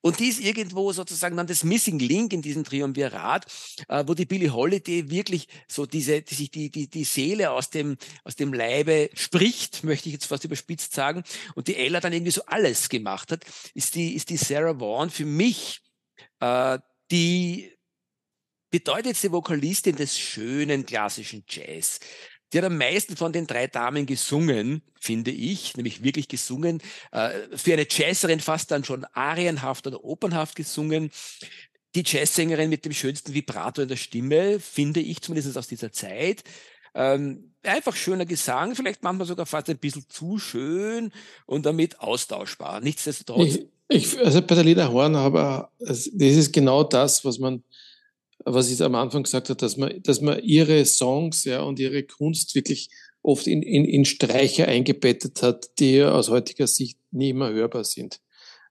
Und die ist irgendwo sozusagen dann das Missing Link in diesem Triumvirat, äh, wo die Billie Holiday wirklich so diese, die sich die, die, die Seele aus dem, aus dem Leibe spricht, möchte ich jetzt fast überspitzt sagen, und die Ella dann irgendwie so alles gemacht hat, ist die, ist die Sarah Vaughan für mich äh, die bedeutendste Vokalistin des schönen klassischen Jazz. Die hat am meisten von den drei Damen gesungen, finde ich, nämlich wirklich gesungen. Äh, für eine Jazzerin fast dann schon arienhaft oder opernhaft gesungen. Die Jazzsängerin mit dem schönsten Vibrato in der Stimme, finde ich zumindest aus dieser Zeit. Ähm, einfach schöner Gesang, vielleicht manchmal sogar fast ein bisschen zu schön und damit austauschbar. Nichtsdestotrotz. Ich, ich, also bei der Lina Horn, aber das ist genau das, was man was ich am Anfang gesagt habe, dass man, dass man ihre Songs ja, und ihre Kunst wirklich oft in, in, in Streicher eingebettet hat, die aus heutiger Sicht nie mehr hörbar sind.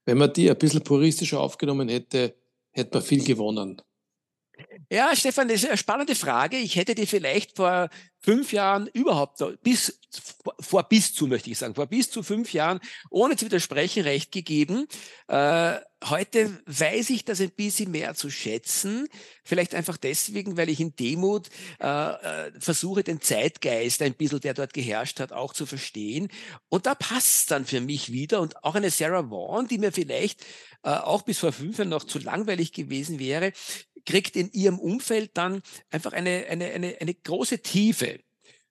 Wenn man die ein bisschen puristischer aufgenommen hätte, hätte man viel gewonnen. Ja, Stefan, das ist eine spannende Frage. Ich hätte dir vielleicht vor fünf Jahren überhaupt, bis, vor bis zu, möchte ich sagen, vor bis zu fünf Jahren, ohne zu widersprechen, recht gegeben. Äh, heute weiß ich das ein bisschen mehr zu schätzen. Vielleicht einfach deswegen, weil ich in Demut äh, äh, versuche, den Zeitgeist ein bisschen, der dort geherrscht hat, auch zu verstehen. Und da passt dann für mich wieder. Und auch eine Sarah Vaughan, die mir vielleicht äh, auch bis vor fünf Jahren noch zu langweilig gewesen wäre, kriegt in ihrem Umfeld dann einfach eine, eine, eine, eine große Tiefe.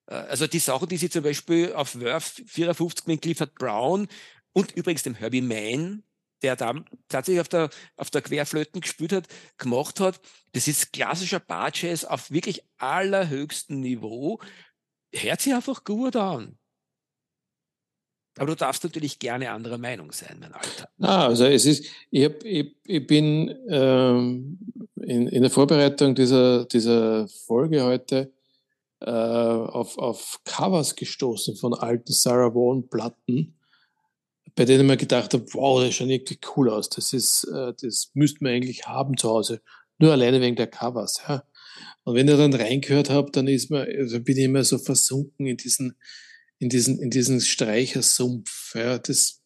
Äh, also die Sachen, die sie zum Beispiel auf Worth 54 mit Clifford Brown und übrigens dem Herbie Mann, der da tatsächlich auf der, auf der Querflöten gespielt hat, gemacht hat, das ist klassischer Bar-Jazz auf wirklich allerhöchstem Niveau. Hört sich einfach gut an. Aber du darfst natürlich gerne anderer Meinung sein, mein Alter. Ah, also es ist, ich, hab, ich, ich bin ähm, in, in der Vorbereitung dieser, dieser Folge heute äh, auf, auf Covers gestoßen von alten Sarah Vaughan Platten, bei denen man gedacht habe, wow, das schaut irgendwie cool aus. Das ist, äh, das müsste man eigentlich haben zu Hause. Nur alleine wegen der Covers, ja. Und wenn ich dann reingehört habe, dann ist man, also bin ich immer so versunken in diesen, in diesen, in diesen Streichersumpf. Ja, das,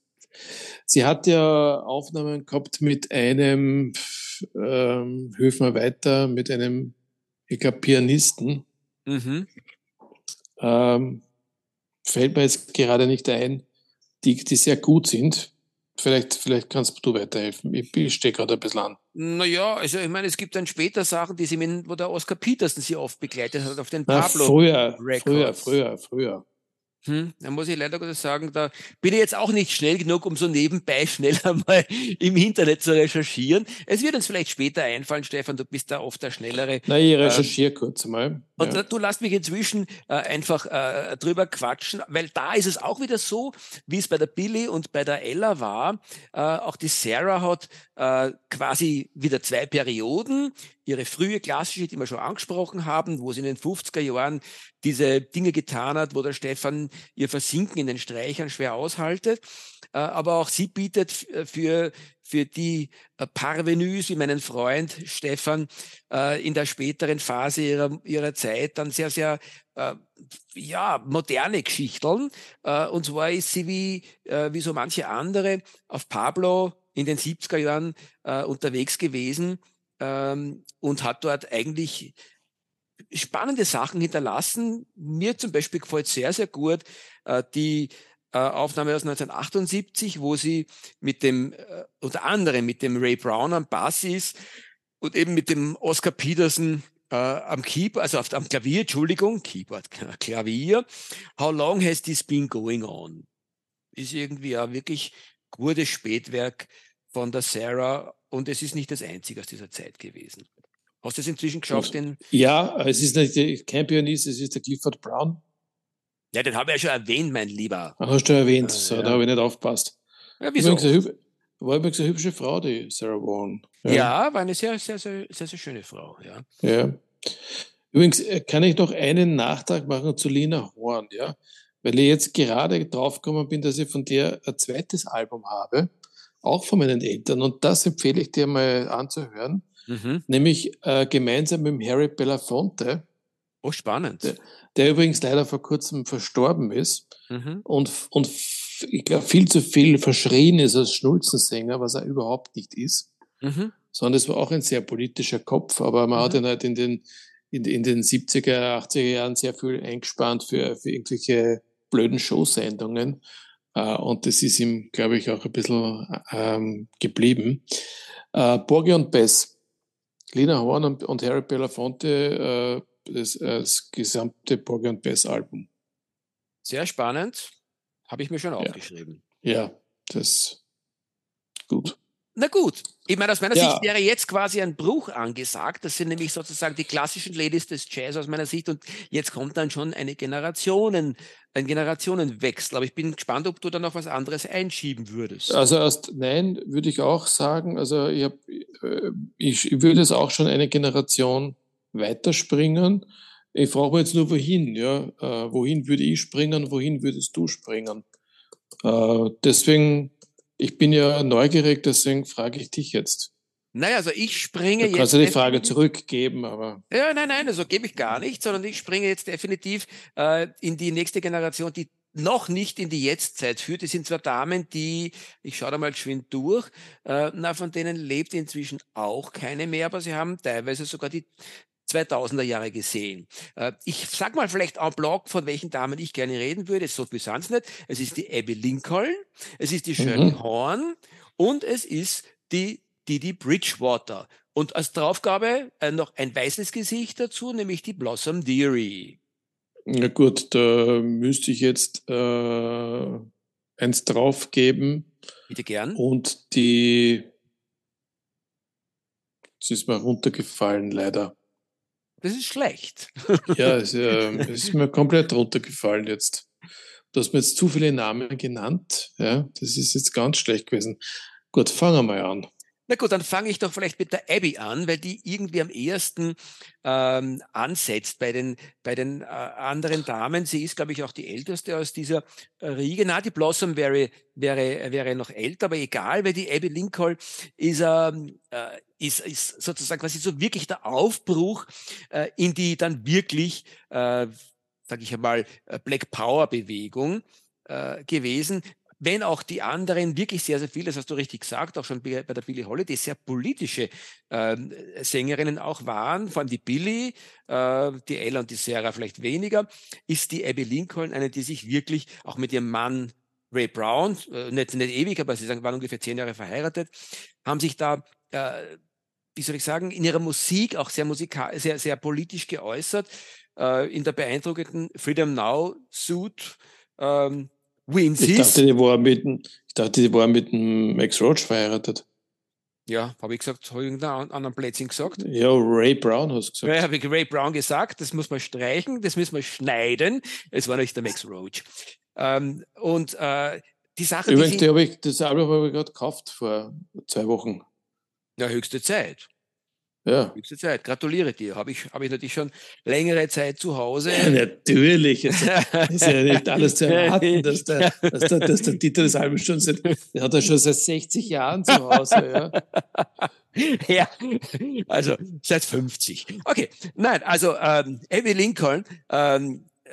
sie hat ja Aufnahmen gehabt mit einem, ähm, mir weiter, mit einem, ich glaube, Pianisten. Mhm. Ähm, fällt mir jetzt gerade nicht ein, die, die sehr gut sind. Vielleicht, vielleicht kannst du weiterhelfen. Ich, ich stehe gerade ein bisschen an. Naja, also ich meine, es gibt dann später Sachen, die sie mit, wo der Oskar Petersen sie oft begleitet hat auf den Pablo. Na, früher, Records. früher, früher, früher. Hm, da muss ich leider Gottes sagen, da bin ich jetzt auch nicht schnell genug, um so nebenbei schneller mal im Internet zu recherchieren. Es wird uns vielleicht später einfallen, Stefan, du bist da oft der Schnellere. Na, ich recherchiere ähm, kurz mal. Ja. Und du lässt mich inzwischen äh, einfach äh, drüber quatschen, weil da ist es auch wieder so, wie es bei der Billy und bei der Ella war. Äh, auch die Sarah hat äh, quasi wieder zwei Perioden ihre frühe klassische, die wir schon angesprochen haben, wo sie in den 50er Jahren diese Dinge getan hat, wo der Stefan ihr Versinken in den Streichern schwer aushaltet. Äh, aber auch sie bietet äh, für, für die äh, Parvenus, wie meinen Freund Stefan, in der späteren Phase ihrer, ihrer Zeit dann sehr, sehr ja, moderne Geschichten. Und zwar ist sie wie, wie so manche andere auf Pablo in den 70er Jahren unterwegs gewesen ähm, und hat dort eigentlich spannende Sachen hinterlassen. Mir zum Beispiel gefällt sehr, sehr gut die äh, Aufnahme aus 1978, wo sie mit dem, äh, unter anderem mit dem Ray Brown am Bass ist und eben mit dem Oscar Peterson äh, am Keyboard, also auf, am Klavier, Entschuldigung, Keyboard, Klavier. How long has this been going on? Ist irgendwie ein wirklich gutes Spätwerk von der Sarah und es ist nicht das einzige aus dieser Zeit gewesen. Hast du es inzwischen geschafft? Den ja, es ist nicht kein Pianist, es ist der Clifford Brown. Ja, den habe ich ja schon erwähnt, mein Lieber. Ach, hast du erwähnt, ah, so, ja. da habe ich nicht aufgepasst. Ja, wieso? War übrigens eine hübsche Frau, die Sarah Vaughan. Ja. ja, war eine sehr, sehr, sehr, sehr, sehr schöne Frau, ja. Ja. Übrigens äh, kann ich noch einen Nachtrag machen zu Lina Horn, ja, weil ich jetzt gerade draufgekommen bin, dass ich von der ein zweites Album habe auch von meinen Eltern. Und das empfehle ich dir mal anzuhören. Mhm. Nämlich äh, gemeinsam mit Harry Belafonte Oh, spannend. Der, der übrigens leider vor kurzem verstorben ist mhm. und, und ich glaube, viel zu viel verschrien ist als Schnulzensänger, was er überhaupt nicht ist. Mhm. Sondern es war auch ein sehr politischer Kopf, aber man mhm. hat ihn halt in den, in, in, den 70er, 80er Jahren sehr viel eingespannt für, für irgendwelche blöden Showsendungen. Uh, und das ist ihm, glaube ich, auch ein bisschen ähm, geblieben. Uh, Borgi und Bess, Lina Horn und, und Harry Belafonte, uh, das, das gesamte Borgi und Bess Album. Sehr spannend. Habe ich mir schon aufgeschrieben. Ja, das gut. Na gut, ich meine, aus meiner ja. Sicht wäre jetzt quasi ein Bruch angesagt. Das sind nämlich sozusagen die klassischen Ladies des Jazz aus meiner Sicht. Und jetzt kommt dann schon eine Generationen, ein Generationenwechsel. Aber ich bin gespannt, ob du da noch was anderes einschieben würdest. Also erst nein, würde ich auch sagen. Also ich, hab, äh, ich, ich würde es auch schon eine Generation weiterspringen. Ich frage mich jetzt nur, wohin, ja. Äh, wohin würde ich springen, wohin würdest du springen? Äh, deswegen, ich bin ja neugierig, deswegen frage ich dich jetzt. Naja, also ich springe jetzt. Du kannst ja die Frage zurückgeben, aber. Ja, nein, nein, also gebe ich gar nicht, sondern ich springe jetzt definitiv äh, in die nächste Generation, die noch nicht in die Jetztzeit führt. Das sind zwar Damen, die, ich schaue da mal geschwind durch, äh, na, von denen lebt inzwischen auch keine mehr, aber sie haben teilweise sogar die 2000er Jahre gesehen. Äh, ich sag mal vielleicht en bloc, von welchen Damen ich gerne reden würde. So viel sind es nicht. Es ist die Abby Lincoln, es ist die Shirley mhm. Horn und es ist die Didi Bridgewater. Und als Draufgabe äh, noch ein weißes Gesicht dazu, nämlich die Blossom Deary. Na gut, da müsste ich jetzt äh, eins draufgeben. Bitte gern. Und die, es ist mir runtergefallen, leider. Das ist schlecht. ja, es, äh, ist mir komplett runtergefallen jetzt. Du hast mir jetzt zu viele Namen genannt. Ja, das ist jetzt ganz schlecht gewesen. Gut, fangen wir mal an. Na gut, dann fange ich doch vielleicht mit der Abby an, weil die irgendwie am ehesten ähm, ansetzt bei den, bei den äh, anderen Damen. Sie ist, glaube ich, auch die älteste aus dieser äh, Riege. Na, die Blossom wäre, wäre, wäre noch älter, aber egal, weil die Abby Lincoln ist, ähm, äh, ist, ist sozusagen quasi so wirklich der Aufbruch äh, in die dann wirklich, äh, sage ich einmal, äh, Black Power Bewegung äh, gewesen wenn auch die anderen wirklich sehr, sehr viele, das hast du richtig gesagt, auch schon bei, bei der Billie Holiday, sehr politische ähm, Sängerinnen auch waren, vor allem die Billie, äh, die Ella und die Sarah vielleicht weniger, ist die Abby Lincoln eine, die sich wirklich auch mit ihrem Mann Ray Brown, äh, nicht, nicht ewig, aber sie waren ungefähr zehn Jahre verheiratet, haben sich da äh, wie soll ich sagen, in ihrer Musik auch sehr musikal, sehr, sehr politisch geäußert, äh, in der beeindruckenden Freedom Now Suit, ähm, Win ich dachte, die war mit, ich dachte, die war mit dem Max Roach verheiratet. Ja, habe ich gesagt, habe ich irgendeinen anderen Plätzchen gesagt? Ja, Ray Brown hast du gesagt. Ja, habe ich Ray Brown gesagt, das muss man streichen, das müssen wir schneiden. Es war nicht der Max Roach. Ähm, und äh, die Sache. Übrigens, die, die ich, das Album habe ich gerade gekauft vor zwei Wochen. Ja, höchste Zeit. Ja. Höchste Zeit. Gratuliere dir. Habe ich, hab ich natürlich schon längere Zeit zu Hause. Ja, natürlich. Es ist ja nicht alles zu erwarten, dass der, dass der, dass der Dieter das Album schon seit, der hat er schon seit 60 Jahren zu Hause. Ja. ja, also seit 50. Okay, nein, also ähm, Abby Lincoln, ähm, äh,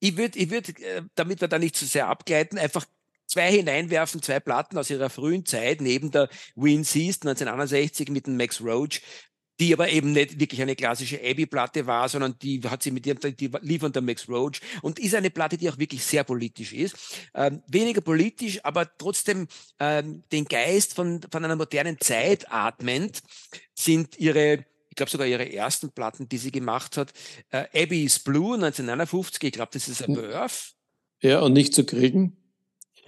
ich würde, ich würd, äh, damit wir da nicht zu so sehr abgleiten, einfach zwei hineinwerfen, zwei Platten aus ihrer frühen Zeit, neben der Win Seas 1961 mit dem Max Roach, die aber eben nicht wirklich eine klassische Abbey-Platte war, sondern die hat sie mit ihrem, die lief unter Max Roach und ist eine Platte, die auch wirklich sehr politisch ist. Ähm, weniger politisch, aber trotzdem ähm, den Geist von, von einer modernen Zeit atmend sind ihre ich glaube sogar ihre ersten Platten, die sie gemacht hat. Äh, Abbey is Blue 1959, ich glaube, das ist ein Birth. Ja, und nicht zu kriegen.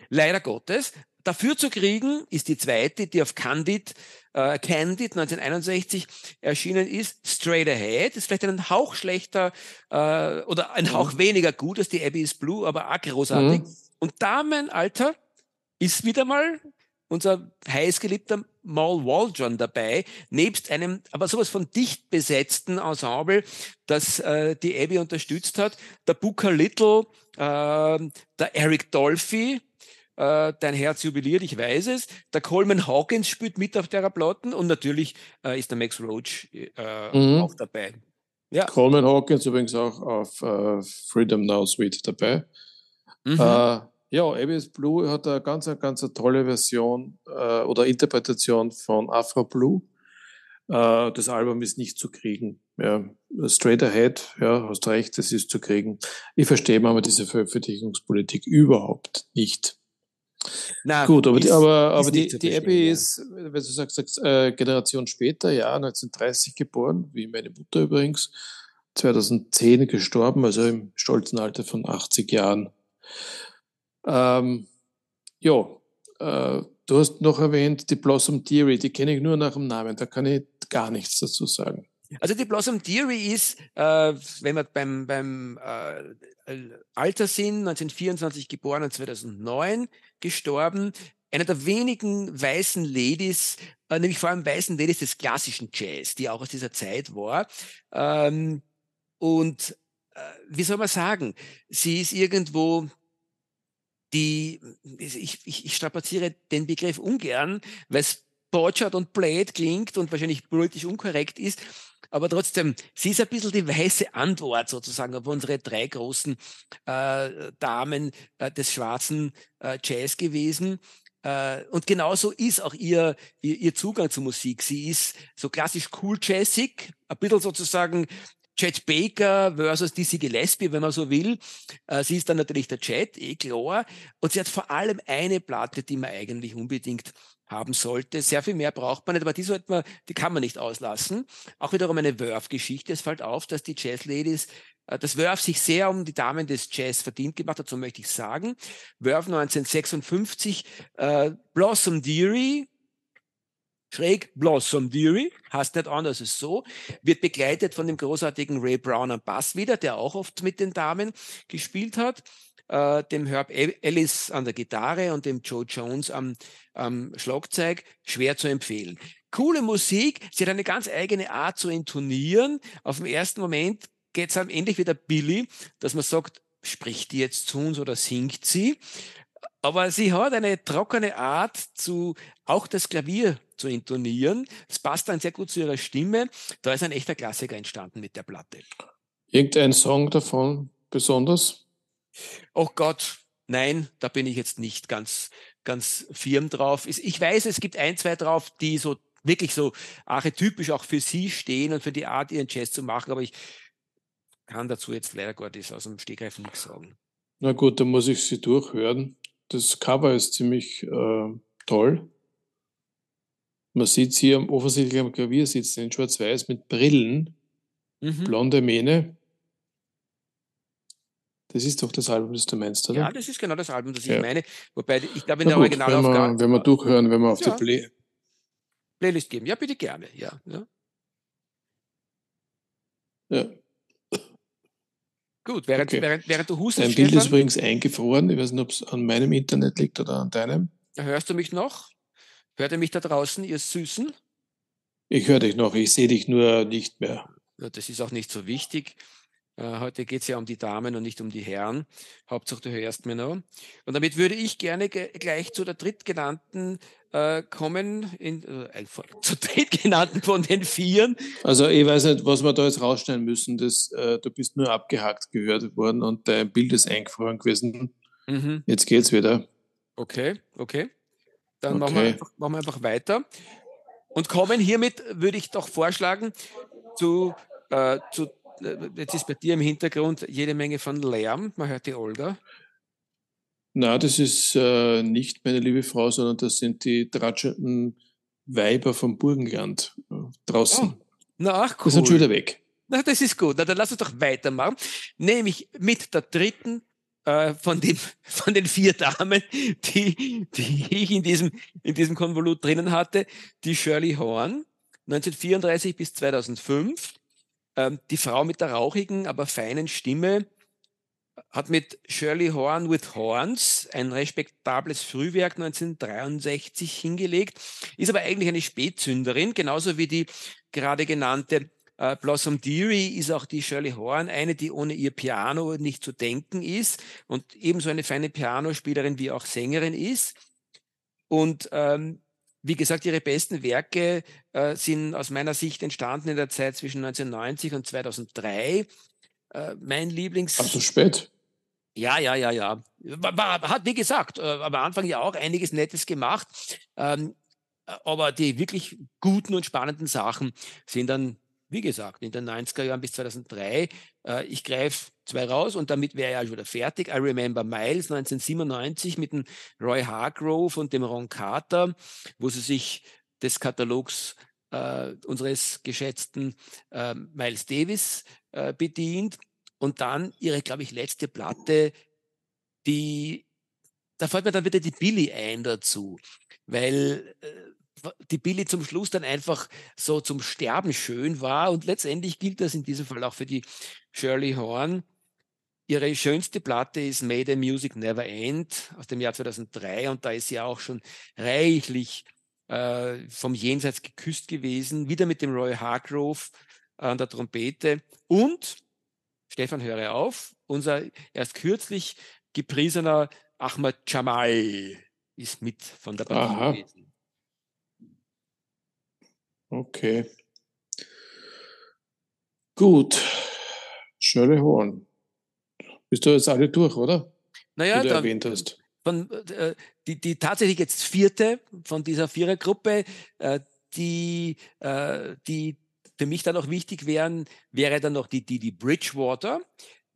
Leider Gottes. Dafür zu kriegen ist die zweite, die auf Candid, äh, Candid 1961 erschienen ist, Straight Ahead. Ist vielleicht ein Hauch schlechter äh, oder ein Hauch weniger gut als die Abbey is Blue, aber auch großartig. Mhm. Und da, mein Alter, ist wieder mal unser heißgeliebter Maul Waldron dabei, nebst einem, aber sowas von dicht besetzten Ensemble, das äh, die Abby unterstützt hat. Der Booker Little, äh, der Eric Dolphy, äh, dein Herz jubiliert, ich weiß es. Der Coleman Hawkins spielt mit auf der Platten und natürlich äh, ist der Max Roach äh, mhm. auch dabei. Ja. Coleman Hawkins übrigens auch auf uh, Freedom Now Suite dabei. Mhm. Uh, ja, Abyss Blue hat eine ganz, ganz eine tolle Version uh, oder Interpretation von Afro Blue. das Album ist nicht zu kriegen. Ja, straight ahead, ja, hast recht, das ist zu kriegen. Ich verstehe aber diese Veröffentlichungspolitik überhaupt nicht. Na, Gut, aber, ist, die, aber, aber die, die Abby ja. ist, wenn du sagst, sagst äh, Generation später, ja, 1930 geboren, wie meine Mutter übrigens, 2010 gestorben, also im stolzen Alter von 80 Jahren. Ähm, ja, äh, du hast noch erwähnt, die Blossom Theory, die kenne ich nur nach dem Namen, da kann ich gar nichts dazu sagen. Also die Blossom Theory ist, äh, wenn wir beim, beim äh, Alter sind, 1924 geboren und 2009 gestorben, einer der wenigen weißen Ladies, äh, nämlich vor allem weißen Ladies des klassischen Jazz, die auch aus dieser Zeit war. Ähm, und äh, wie soll man sagen, sie ist irgendwo die, ich, ich, ich strapaziere den Begriff ungern, weil es Borchardt und Blade klingt und wahrscheinlich politisch unkorrekt ist, aber trotzdem, sie ist ein bisschen die weiße Antwort sozusagen auf unsere drei großen äh, Damen äh, des schwarzen äh, Jazz gewesen. Äh, und genauso ist auch ihr, ihr, ihr Zugang zur Musik. Sie ist so klassisch cool jazzig, ein bisschen sozusagen Chet Baker versus Dizzy Gillespie, wenn man so will. Äh, sie ist dann natürlich der Chet, eh klar. Und sie hat vor allem eine Platte, die man eigentlich unbedingt haben sollte. Sehr viel mehr braucht man nicht, aber die sollte man, die kann man nicht auslassen. Auch wiederum eine Worth-Geschichte. Es fällt auf, dass die Jazz Ladies, äh, dass Worth sich sehr um die Damen des Jazz verdient gemacht hat, so möchte ich sagen. Worth 1956, äh, Blossom Deary, schräg Blossom Deary, heißt nicht anders als so, wird begleitet von dem großartigen Ray Brown am Bass wieder, der auch oft mit den Damen gespielt hat äh, dem Herb Ellis an der Gitarre und dem Joe Jones am, am Schlagzeug schwer zu empfehlen. Coole Musik, sie hat eine ganz eigene Art zu intonieren. Auf den ersten Moment geht es am ähnlich wie der Billy, dass man sagt, spricht die jetzt zu uns oder singt sie? Aber sie hat eine trockene Art, zu auch das Klavier zu intonieren. Es passt dann sehr gut zu ihrer Stimme. Da ist ein echter Klassiker entstanden mit der Platte. Irgendein Song davon besonders? Oh Gott, nein, da bin ich jetzt nicht ganz, ganz firm drauf. Ich weiß, es gibt ein, zwei drauf, die so wirklich so archetypisch auch für sie stehen und für die Art, ihren Jazz zu machen, aber ich kann dazu jetzt leider Gottes aus dem Stegreif nichts sagen. Na gut, dann muss ich sie durchhören. Das Cover ist ziemlich äh, toll. Man sieht sie am, offensichtlich am Klavier sitzen in Schwarz-Weiß mit Brillen, mhm. blonde Mähne. Das ist doch das Album, das du meinst, oder? Ja, das ist genau das Album, das ich ja. meine. Wobei, ich glaube, in der Originalaufgabe. Wenn, wir, wenn wir durchhören, wenn wir auf ja. die Play Playlist geben. Ja, bitte gerne. Ja. ja. ja. Gut, während, okay. während, während du hustest. Dein Bild ist übrigens eingefroren. Ich weiß nicht, ob es an meinem Internet liegt oder an deinem. Hörst du mich noch? Hört ihr mich da draußen, ihr Süßen? Ich höre dich noch, ich sehe dich nur nicht mehr. Ja, das ist auch nicht so wichtig. Äh, heute geht es ja um die Damen und nicht um die Herren. Hauptsache, du hörst mir noch. Und damit würde ich gerne gleich zu der drittgenannten äh, kommen, in, äh, zu drittgenannten von den Vieren. Also ich weiß nicht, was wir da jetzt rausstellen müssen. Das, äh, du bist nur abgehakt gehört worden und dein Bild ist eingefroren gewesen. Mhm. Jetzt geht's wieder. Okay, okay. Dann okay. Machen, wir einfach, machen wir einfach weiter. Und kommen hiermit, würde ich doch vorschlagen, zu, äh, zu jetzt ist bei dir im Hintergrund jede Menge von Lärm. Man hört die Olga. Na, das ist äh, nicht meine liebe Frau, sondern das sind die tratschenden Weiber vom Burgenland äh, draußen. Oh. Na, ach, cool. Die sind schon wieder weg. Na, das ist gut. Na, dann lass uns doch weitermachen. Nämlich mit der dritten äh, von, dem, von den vier Damen, die, die ich in diesem, in diesem Konvolut drinnen hatte, die Shirley Horn, 1934 bis 2005. Ähm, die Frau mit der rauchigen, aber feinen Stimme hat mit Shirley Horn with Horns ein respektables Frühwerk 1963 hingelegt, ist aber eigentlich eine Spätzünderin, genauso wie die gerade genannte äh, Blossom Deary ist auch die Shirley Horn eine, die ohne ihr Piano nicht zu denken ist und ebenso eine feine Pianospielerin wie auch Sängerin ist. Und ähm, wie gesagt, ihre besten Werke äh, sind aus meiner Sicht entstanden in der Zeit zwischen 1990 und 2003. Äh, mein Lieblings. Ach so spät. Ja, ja, ja, ja. War, war, hat, wie gesagt, äh, am Anfang ja auch einiges Nettes gemacht. Ähm, aber die wirklich guten und spannenden Sachen sind dann, wie gesagt, in den 90er Jahren bis 2003. Äh, ich greife zwei raus und damit wäre er schon wieder fertig. I Remember Miles 1997 mit dem Roy Hargrove und dem Ron Carter, wo sie sich des Katalogs äh, unseres geschätzten äh, Miles Davis äh, bedient. Und dann ihre, glaube ich, letzte Platte, die, da fällt mir dann wieder die Billy ein dazu, weil äh, die Billy zum Schluss dann einfach so zum Sterben schön war. Und letztendlich gilt das in diesem Fall auch für die Shirley Horn. Ihre schönste Platte ist May the Music Never End aus dem Jahr 2003 und da ist sie auch schon reichlich äh, vom Jenseits geküsst gewesen, wieder mit dem Roy Hargrove an der Trompete und Stefan, höre auf. Unser erst kürzlich gepriesener Ahmad Jamal ist mit von der Partie gewesen. Okay. Gut. Shirley Horn. Bist du jetzt alle durch, oder? Naja, da, erwähnt hast. Von, äh, die, die tatsächlich jetzt vierte von dieser Vierergruppe, äh, die, äh, die für mich dann noch wichtig wären, wäre dann noch die, die, die Bridgewater,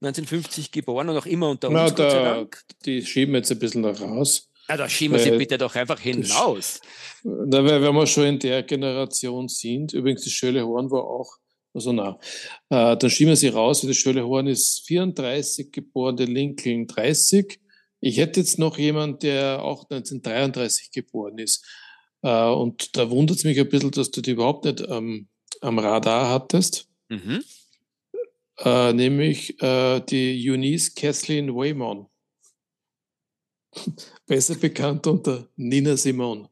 1950 geboren und auch immer unter uns, Na, da, Gott sei Dank. Die schieben jetzt ein bisschen noch raus. Ja, da schieben wir sie bitte doch einfach hinaus. Na, weil, wenn wir schon in der Generation sind, übrigens die Schöle Horn war auch, also na, äh, dann schieben wir sie raus, die Schöle Horn ist 34 geboren, der Lincoln 30. Ich hätte jetzt noch jemand, der auch 1933 geboren ist. Äh, und da wundert es mich ein bisschen, dass du die überhaupt nicht ähm, am Radar hattest. Mhm. Äh, nämlich äh, die Eunice Kathleen Waymon. Besser bekannt unter Nina Simone.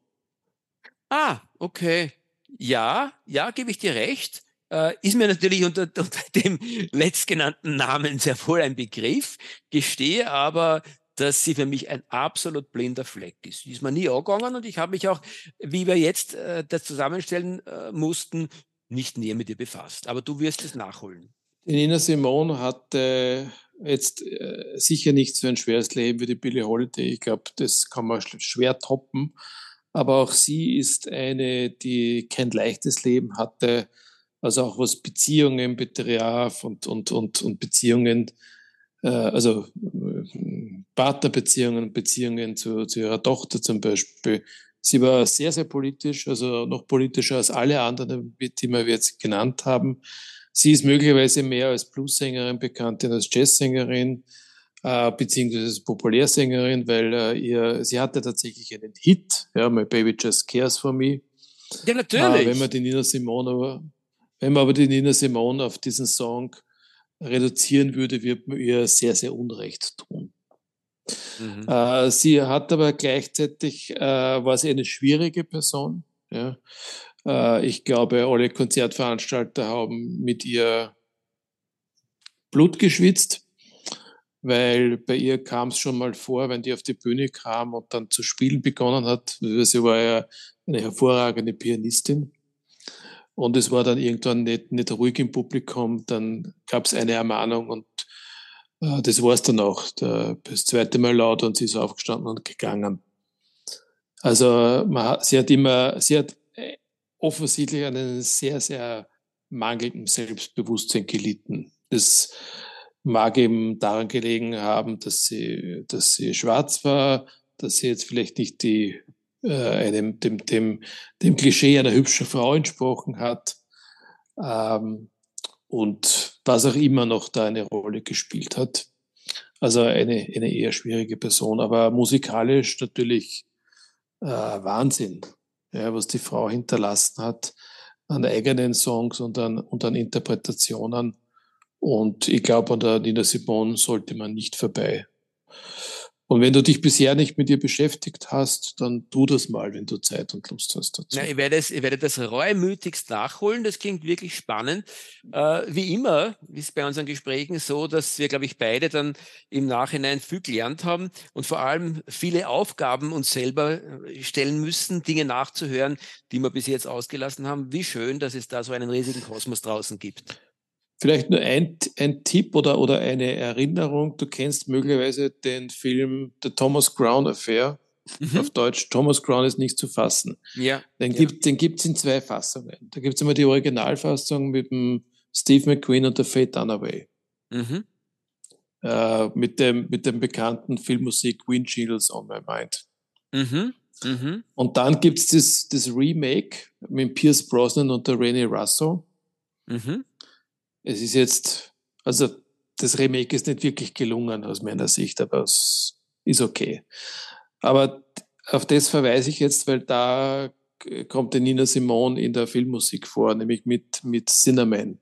Ah, okay. Ja, ja, gebe ich dir recht. Äh, ist mir natürlich unter, unter dem letztgenannten Namen sehr wohl ein Begriff, gestehe aber, dass sie für mich ein absolut blinder Fleck ist. Die ist mir nie angegangen und ich habe mich auch, wie wir jetzt äh, das zusammenstellen äh, mussten, nicht näher mit ihr befasst. Aber du wirst es nachholen. Nina Simone hatte jetzt äh, sicher nicht so ein schweres Leben wie die Billie Holiday. Ich glaube, das kann man schwer toppen. Aber auch sie ist eine, die kein leichtes Leben hatte. Also auch was Beziehungen betraf und, und, und, und Beziehungen, äh, also äh, Partnerbeziehungen Beziehungen zu, zu ihrer Tochter zum Beispiel Sie war sehr, sehr politisch, also noch politischer als alle anderen, die wir jetzt genannt haben. Sie ist möglicherweise mehr als Bluessängerin bekannt als Jazzsängerin, äh, beziehungsweise als Populärsängerin, weil äh, ihr, sie hatte tatsächlich einen Hit, ja, My Baby Just Cares for Me. Ja, natürlich. Äh, wenn man die Nina Simone aber, wenn man aber die Nina Simone auf diesen Song reduzieren würde, wird man ihr sehr, sehr Unrecht tun. Mhm. Äh, sie hat aber gleichzeitig, äh, war sie eine schwierige Person. Ja. Äh, ich glaube, alle Konzertveranstalter haben mit ihr Blut geschwitzt, weil bei ihr kam es schon mal vor, wenn die auf die Bühne kam und dann zu spielen begonnen hat. Sie war ja eine hervorragende Pianistin. Und es war dann irgendwann nicht, nicht ruhig im Publikum. Dann gab es eine Ermahnung und äh, das war es dann auch. das zweite Mal laut und sie ist aufgestanden und gegangen. Also man, sie hat immer, sie hat offensichtlich einen sehr, sehr mangelnden Selbstbewusstsein gelitten. Das mag eben daran gelegen haben, dass sie, dass sie schwarz war, dass sie jetzt vielleicht nicht die, äh, einem, dem, dem, dem Klischee einer hübschen Frau entsprochen hat. Ähm, und was auch immer noch da eine Rolle gespielt hat. Also eine, eine eher schwierige Person, aber musikalisch natürlich äh, Wahnsinn, ja, was die Frau hinterlassen hat an eigenen Songs und an, und an Interpretationen. Und ich glaube, an der Nina Simone sollte man nicht vorbei. Und wenn du dich bisher nicht mit ihr beschäftigt hast, dann tu das mal, wenn du Zeit und Lust hast dazu. Ja, ich, werde es, ich werde das reumütigst nachholen. Das klingt wirklich spannend. Äh, wie immer ist bei unseren Gesprächen so, dass wir, glaube ich, beide dann im Nachhinein viel gelernt haben und vor allem viele Aufgaben uns selber äh, stellen müssen, Dinge nachzuhören, die wir bis jetzt ausgelassen haben. Wie schön, dass es da so einen riesigen Kosmos draußen gibt. Vielleicht nur ein, ein Tipp oder, oder eine Erinnerung. Du kennst möglicherweise den Film The Thomas Crown Affair. Mhm. Auf Deutsch, Thomas Crown ist nicht zu fassen. Ja. Den ja. gibt es in zwei Fassungen. Da gibt es immer die Originalfassung mit dem Steve McQueen und der Faye Dunaway. Mhm. Äh, mit, dem, mit dem bekannten Filmmusik Windshields on My Mind. Mhm. Mhm. Und dann gibt es das, das Remake mit Pierce Brosnan und der Rene Russo. Mhm es ist jetzt, also das Remake ist nicht wirklich gelungen aus meiner Sicht, aber es ist okay. Aber auf das verweise ich jetzt, weil da kommt die Nina Simone in der Filmmusik vor, nämlich mit, mit Cinnamon.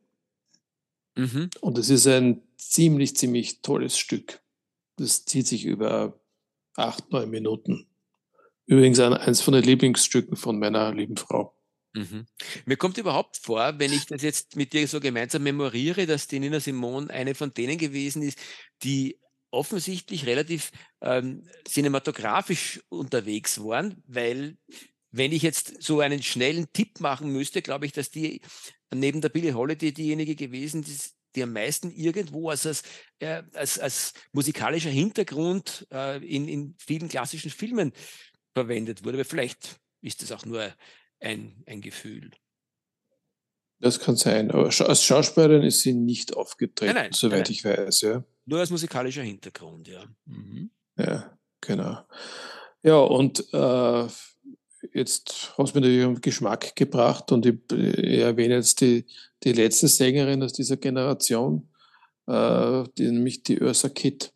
Mhm. Und es ist ein ziemlich, ziemlich tolles Stück. Das zieht sich über acht, neun Minuten. Übrigens eines von den Lieblingsstücken von meiner lieben Frau. Mhm. Mir kommt überhaupt vor, wenn ich das jetzt mit dir so gemeinsam memoriere, dass die Nina Simone eine von denen gewesen ist, die offensichtlich relativ ähm, cinematografisch unterwegs waren, weil wenn ich jetzt so einen schnellen Tipp machen müsste, glaube ich, dass die neben der Billie Holiday diejenige gewesen ist, die am meisten irgendwo als, als, äh, als, als musikalischer Hintergrund äh, in, in vielen klassischen Filmen verwendet wurde. Aber vielleicht ist das auch nur ein, ein Gefühl. Das kann sein. Aber als Schauspielerin ist sie nicht aufgetreten, nein, nein, soweit nein, ich weiß. Ja. Nur als musikalischer Hintergrund, ja. Mhm. Ja, genau. Ja, und äh, jetzt hast du mir natürlich um Geschmack gebracht und ich, ich, erwähne jetzt die, die letzte Sängerin aus dieser Generation, äh, die, nämlich die Ursa Kitt.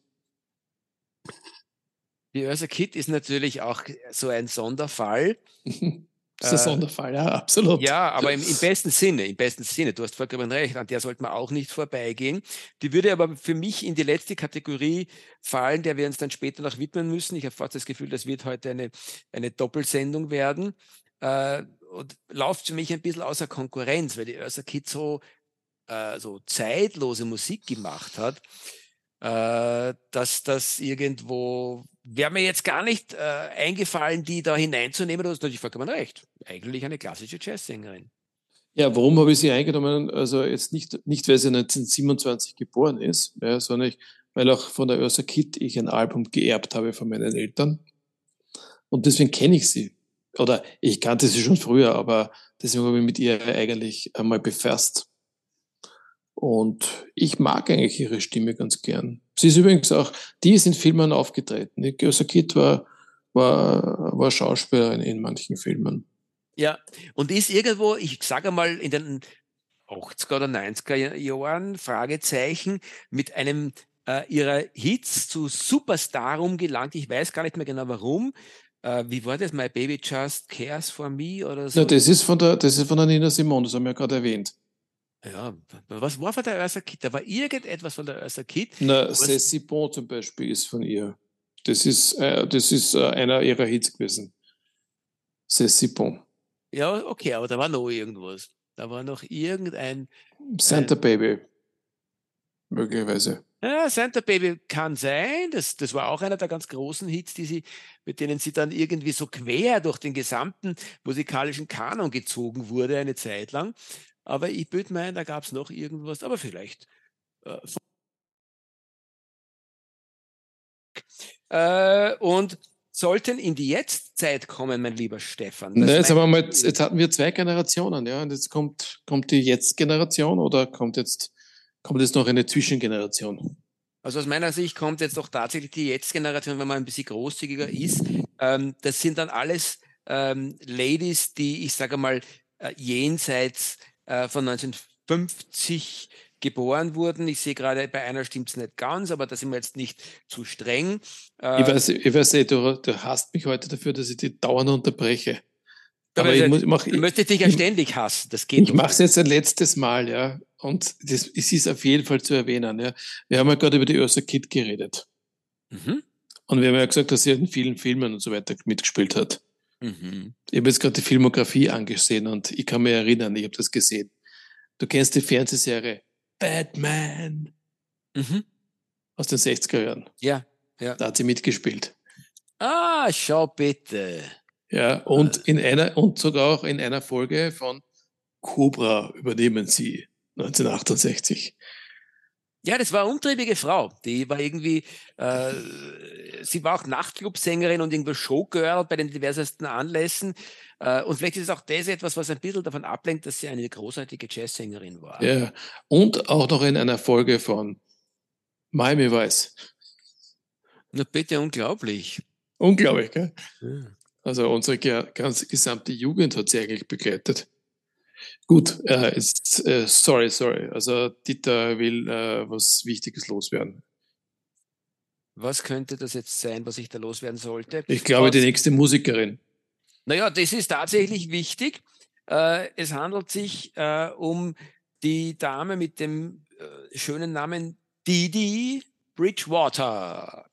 Die Ursa Kitt ist natürlich auch so ein Sonderfall. Das ist ein äh, Sonderfall, ja, absolut. Ja, aber im, im, besten Sinne, im besten Sinne, du hast vollkommen recht, an der sollte man auch nicht vorbeigehen. Die würde aber für mich in die letzte Kategorie fallen, der wir uns dann später noch widmen müssen. Ich habe fast das Gefühl, das wird heute eine, eine Doppelsendung werden. Äh, und läuft für mich ein bisschen außer Konkurrenz, weil die Ursa Kid so, äh, so zeitlose Musik gemacht hat äh, dass das irgendwo, wäre mir jetzt gar nicht äh, eingefallen, die da hineinzunehmen, du hast natürlich vollkommen recht. Eigentlich eine klassische Jazzsängerin. Ja, warum habe ich sie eingenommen? Also jetzt nicht, nicht weil sie 1927 geboren ist, ja, sondern ich, weil auch von der Ursa Kitt ich ein Album geerbt habe von meinen Eltern. Und deswegen kenne ich sie. Oder ich kannte sie schon früher, aber deswegen habe ich mit ihr eigentlich einmal befasst. Und ich mag eigentlich ihre Stimme ganz gern. Sie ist übrigens auch, die ist in Filmen aufgetreten. Gösa Kitt war, war, war Schauspielerin in manchen Filmen. Ja, und ist irgendwo, ich sage mal, in den 80er oder 90er Jahren, Fragezeichen, mit einem äh, ihrer Hits zu Superstar umgelangt. Ich weiß gar nicht mehr genau warum. Äh, wie war das? My Baby Just Cares for Me oder so? Ja, das ist von der, das ist von der Nina Simone, das haben wir ja gerade erwähnt. Ja, was war von der Ursa Kitt? Da war irgendetwas von der Ursa Kitt. Na, C'est bon zum Beispiel ist von ihr. Das ist, äh, das ist äh, einer ihrer Hits gewesen. C'est bon. Ja, okay, aber da war noch irgendwas. Da war noch irgendein. Santa äh, Baby. Möglicherweise. Ja, Santa Baby kann sein. Das, das war auch einer der ganz großen Hits, die sie, mit denen sie dann irgendwie so quer durch den gesamten musikalischen Kanon gezogen wurde, eine Zeit lang. Aber ich würde meinen, da gab es noch irgendwas, aber vielleicht. Äh, äh, und sollten in die Jetztzeit kommen, mein lieber Stefan. Ne, jetzt, aber mal, jetzt hatten wir zwei Generationen, ja, und jetzt kommt, kommt die Jetzt-Generation oder kommt jetzt, kommt jetzt noch eine Zwischengeneration? Also aus meiner Sicht kommt jetzt doch tatsächlich die Jetzt-Generation, wenn man ein bisschen großzügiger ist. Ähm, das sind dann alles ähm, Ladies, die, ich sage mal, äh, jenseits äh, von 1950 geboren wurden. Ich sehe gerade, bei einer stimmt es nicht ganz, aber da sind wir jetzt nicht zu streng. Äh, ich weiß, ich weiß du, du hasst mich heute dafür, dass ich die dauernd unterbreche. Aber, aber ich, muss, ich mach, du möchtest dich ja ständig hassen. Das geht ich mache es jetzt ein letztes Mal, ja. Und das, es ist auf jeden Fall zu erwähnen. Ja. Wir haben ja gerade über die Ursa Kid geredet. Mhm. Und wir haben ja gesagt, dass sie in vielen Filmen und so weiter mitgespielt hat. Mhm. Ich habe jetzt gerade die Filmografie angesehen und ich kann mich erinnern, ich habe das gesehen. Du kennst die Fernsehserie Batman mhm. aus den 60er Jahren. Ja, ja. Da hat sie mitgespielt. Ah, schau bitte. Ja, und in einer, und sogar auch in einer Folge von Cobra übernehmen sie 1968. Ja, das war eine umtriebige Frau. Die war irgendwie, äh, sie war auch Nachtclubsängerin und irgendwo Showgirl bei den diversesten Anlässen. Äh, und vielleicht ist es auch das etwas, was ein bisschen davon ablenkt, dass sie eine großartige Jazzsängerin war. Ja, und auch noch in einer Folge von Miami Vice. Na bitte, unglaublich. Unglaublich, gell? Ja. Also unsere ganze gesamte Jugend hat sie eigentlich begleitet. Gut, äh, ist, äh, sorry, sorry. Also Dieter will äh, was Wichtiges loswerden. Was könnte das jetzt sein, was ich da loswerden sollte? Ich glaube, was, die nächste Musikerin. Naja, das ist tatsächlich wichtig. Äh, es handelt sich äh, um die Dame mit dem äh, schönen Namen Didi Bridgewater.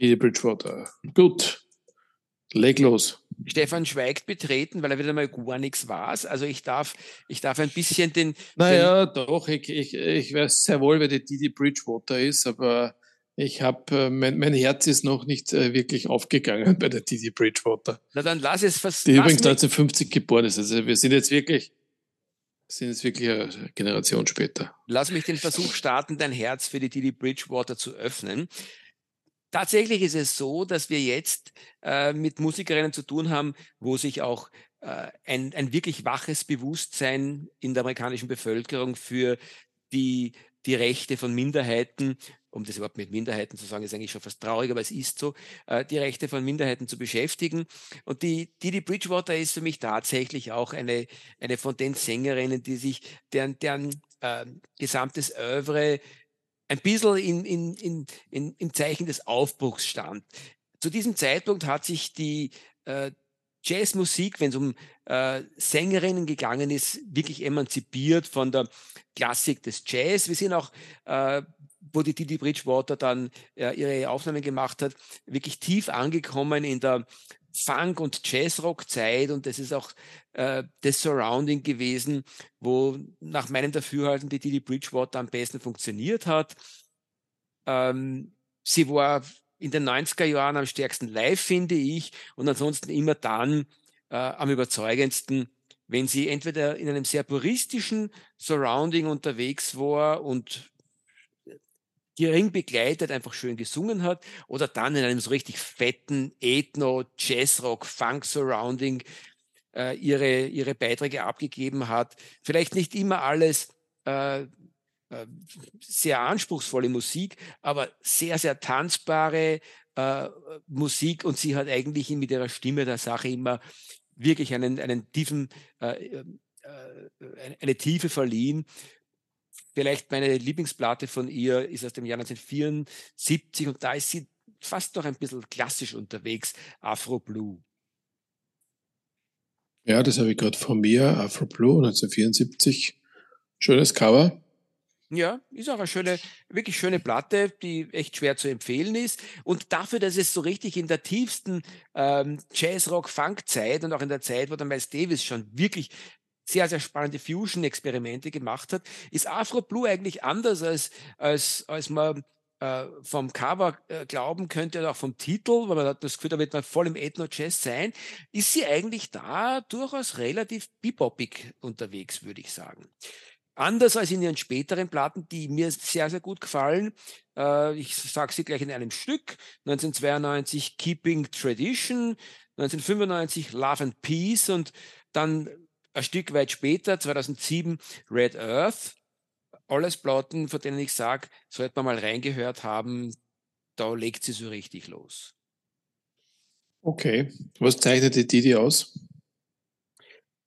Didi Bridgewater. Gut. Leg los. Stefan schweigt betreten, weil er wieder mal gar nichts war. Also ich darf, ich darf ein bisschen den. Naja, den doch, ich, ich, ich weiß sehr wohl, wer die Didi Bridgewater ist, aber ich habe, äh, mein, mein Herz ist noch nicht äh, wirklich aufgegangen bei der Didi Bridgewater. Na dann lass es fast. Die übrigens 1950 geboren ist. Also wir sind jetzt wirklich, sind jetzt wirklich eine Generation später. Lass mich den Versuch starten, dein Herz für die Didi Bridgewater zu öffnen. Tatsächlich ist es so, dass wir jetzt äh, mit Musikerinnen zu tun haben, wo sich auch äh, ein, ein wirklich waches Bewusstsein in der amerikanischen Bevölkerung für die, die Rechte von Minderheiten, um das überhaupt mit Minderheiten zu sagen, ist eigentlich schon fast traurig, aber es ist so, äh, die Rechte von Minderheiten zu beschäftigen. Und die Didi Bridgewater ist für mich tatsächlich auch eine, eine von den Sängerinnen, die sich, deren, deren äh, gesamtes Oeuvre ein bisschen in, in, in, im Zeichen des Aufbruchs stand. Zu diesem Zeitpunkt hat sich die äh, Jazzmusik, wenn es um äh, Sängerinnen gegangen ist, wirklich emanzipiert von der Klassik des Jazz. Wir sind auch, äh, wo die Didi Bridgewater dann äh, ihre Aufnahmen gemacht hat, wirklich tief angekommen in der Funk- und Jazzrock-Zeit und das ist auch äh, das Surrounding gewesen, wo nach meinem Dafürhalten die Didi Bridgewater am besten funktioniert hat. Ähm, sie war in den 90er Jahren am stärksten live, finde ich, und ansonsten immer dann äh, am überzeugendsten, wenn sie entweder in einem sehr puristischen Surrounding unterwegs war und gering begleitet einfach schön gesungen hat oder dann in einem so richtig fetten Ethno, Jazzrock, Funk Surrounding äh, ihre, ihre Beiträge abgegeben hat. Vielleicht nicht immer alles äh, äh, sehr anspruchsvolle Musik, aber sehr, sehr tanzbare äh, Musik und sie hat eigentlich mit ihrer Stimme der Sache immer wirklich einen, einen tiefen, äh, äh, eine Tiefe verliehen. Vielleicht meine Lieblingsplatte von ihr ist aus dem Jahr 1974 und da ist sie fast noch ein bisschen klassisch unterwegs, Afro Blue. Ja, das habe ich gerade von mir, Afro Blue 1974. Schönes Cover. Ja, ist auch eine schöne, wirklich schöne Platte, die echt schwer zu empfehlen ist. Und dafür, dass es so richtig in der tiefsten ähm, Jazz-Rock-Funk-Zeit und auch in der Zeit, wo der Miles Davis schon wirklich sehr, sehr spannende Fusion-Experimente gemacht hat, ist Afro Blue eigentlich anders, als, als, als man äh, vom Cover äh, glauben könnte oder auch vom Titel, weil man hat das Gefühl, da wird man voll im Ethno-Jazz sein, ist sie eigentlich da durchaus relativ bebopig unterwegs, würde ich sagen. Anders als in ihren späteren Platten, die mir sehr, sehr gut gefallen. Äh, ich sage sie gleich in einem Stück. 1992 Keeping Tradition, 1995 Love and Peace und dann ein Stück weit später, 2007, Red Earth. Alles Platten, von denen ich sage, sollte man mal reingehört haben, da legt sie so richtig los. Okay. Was zeichnet die Didi aus?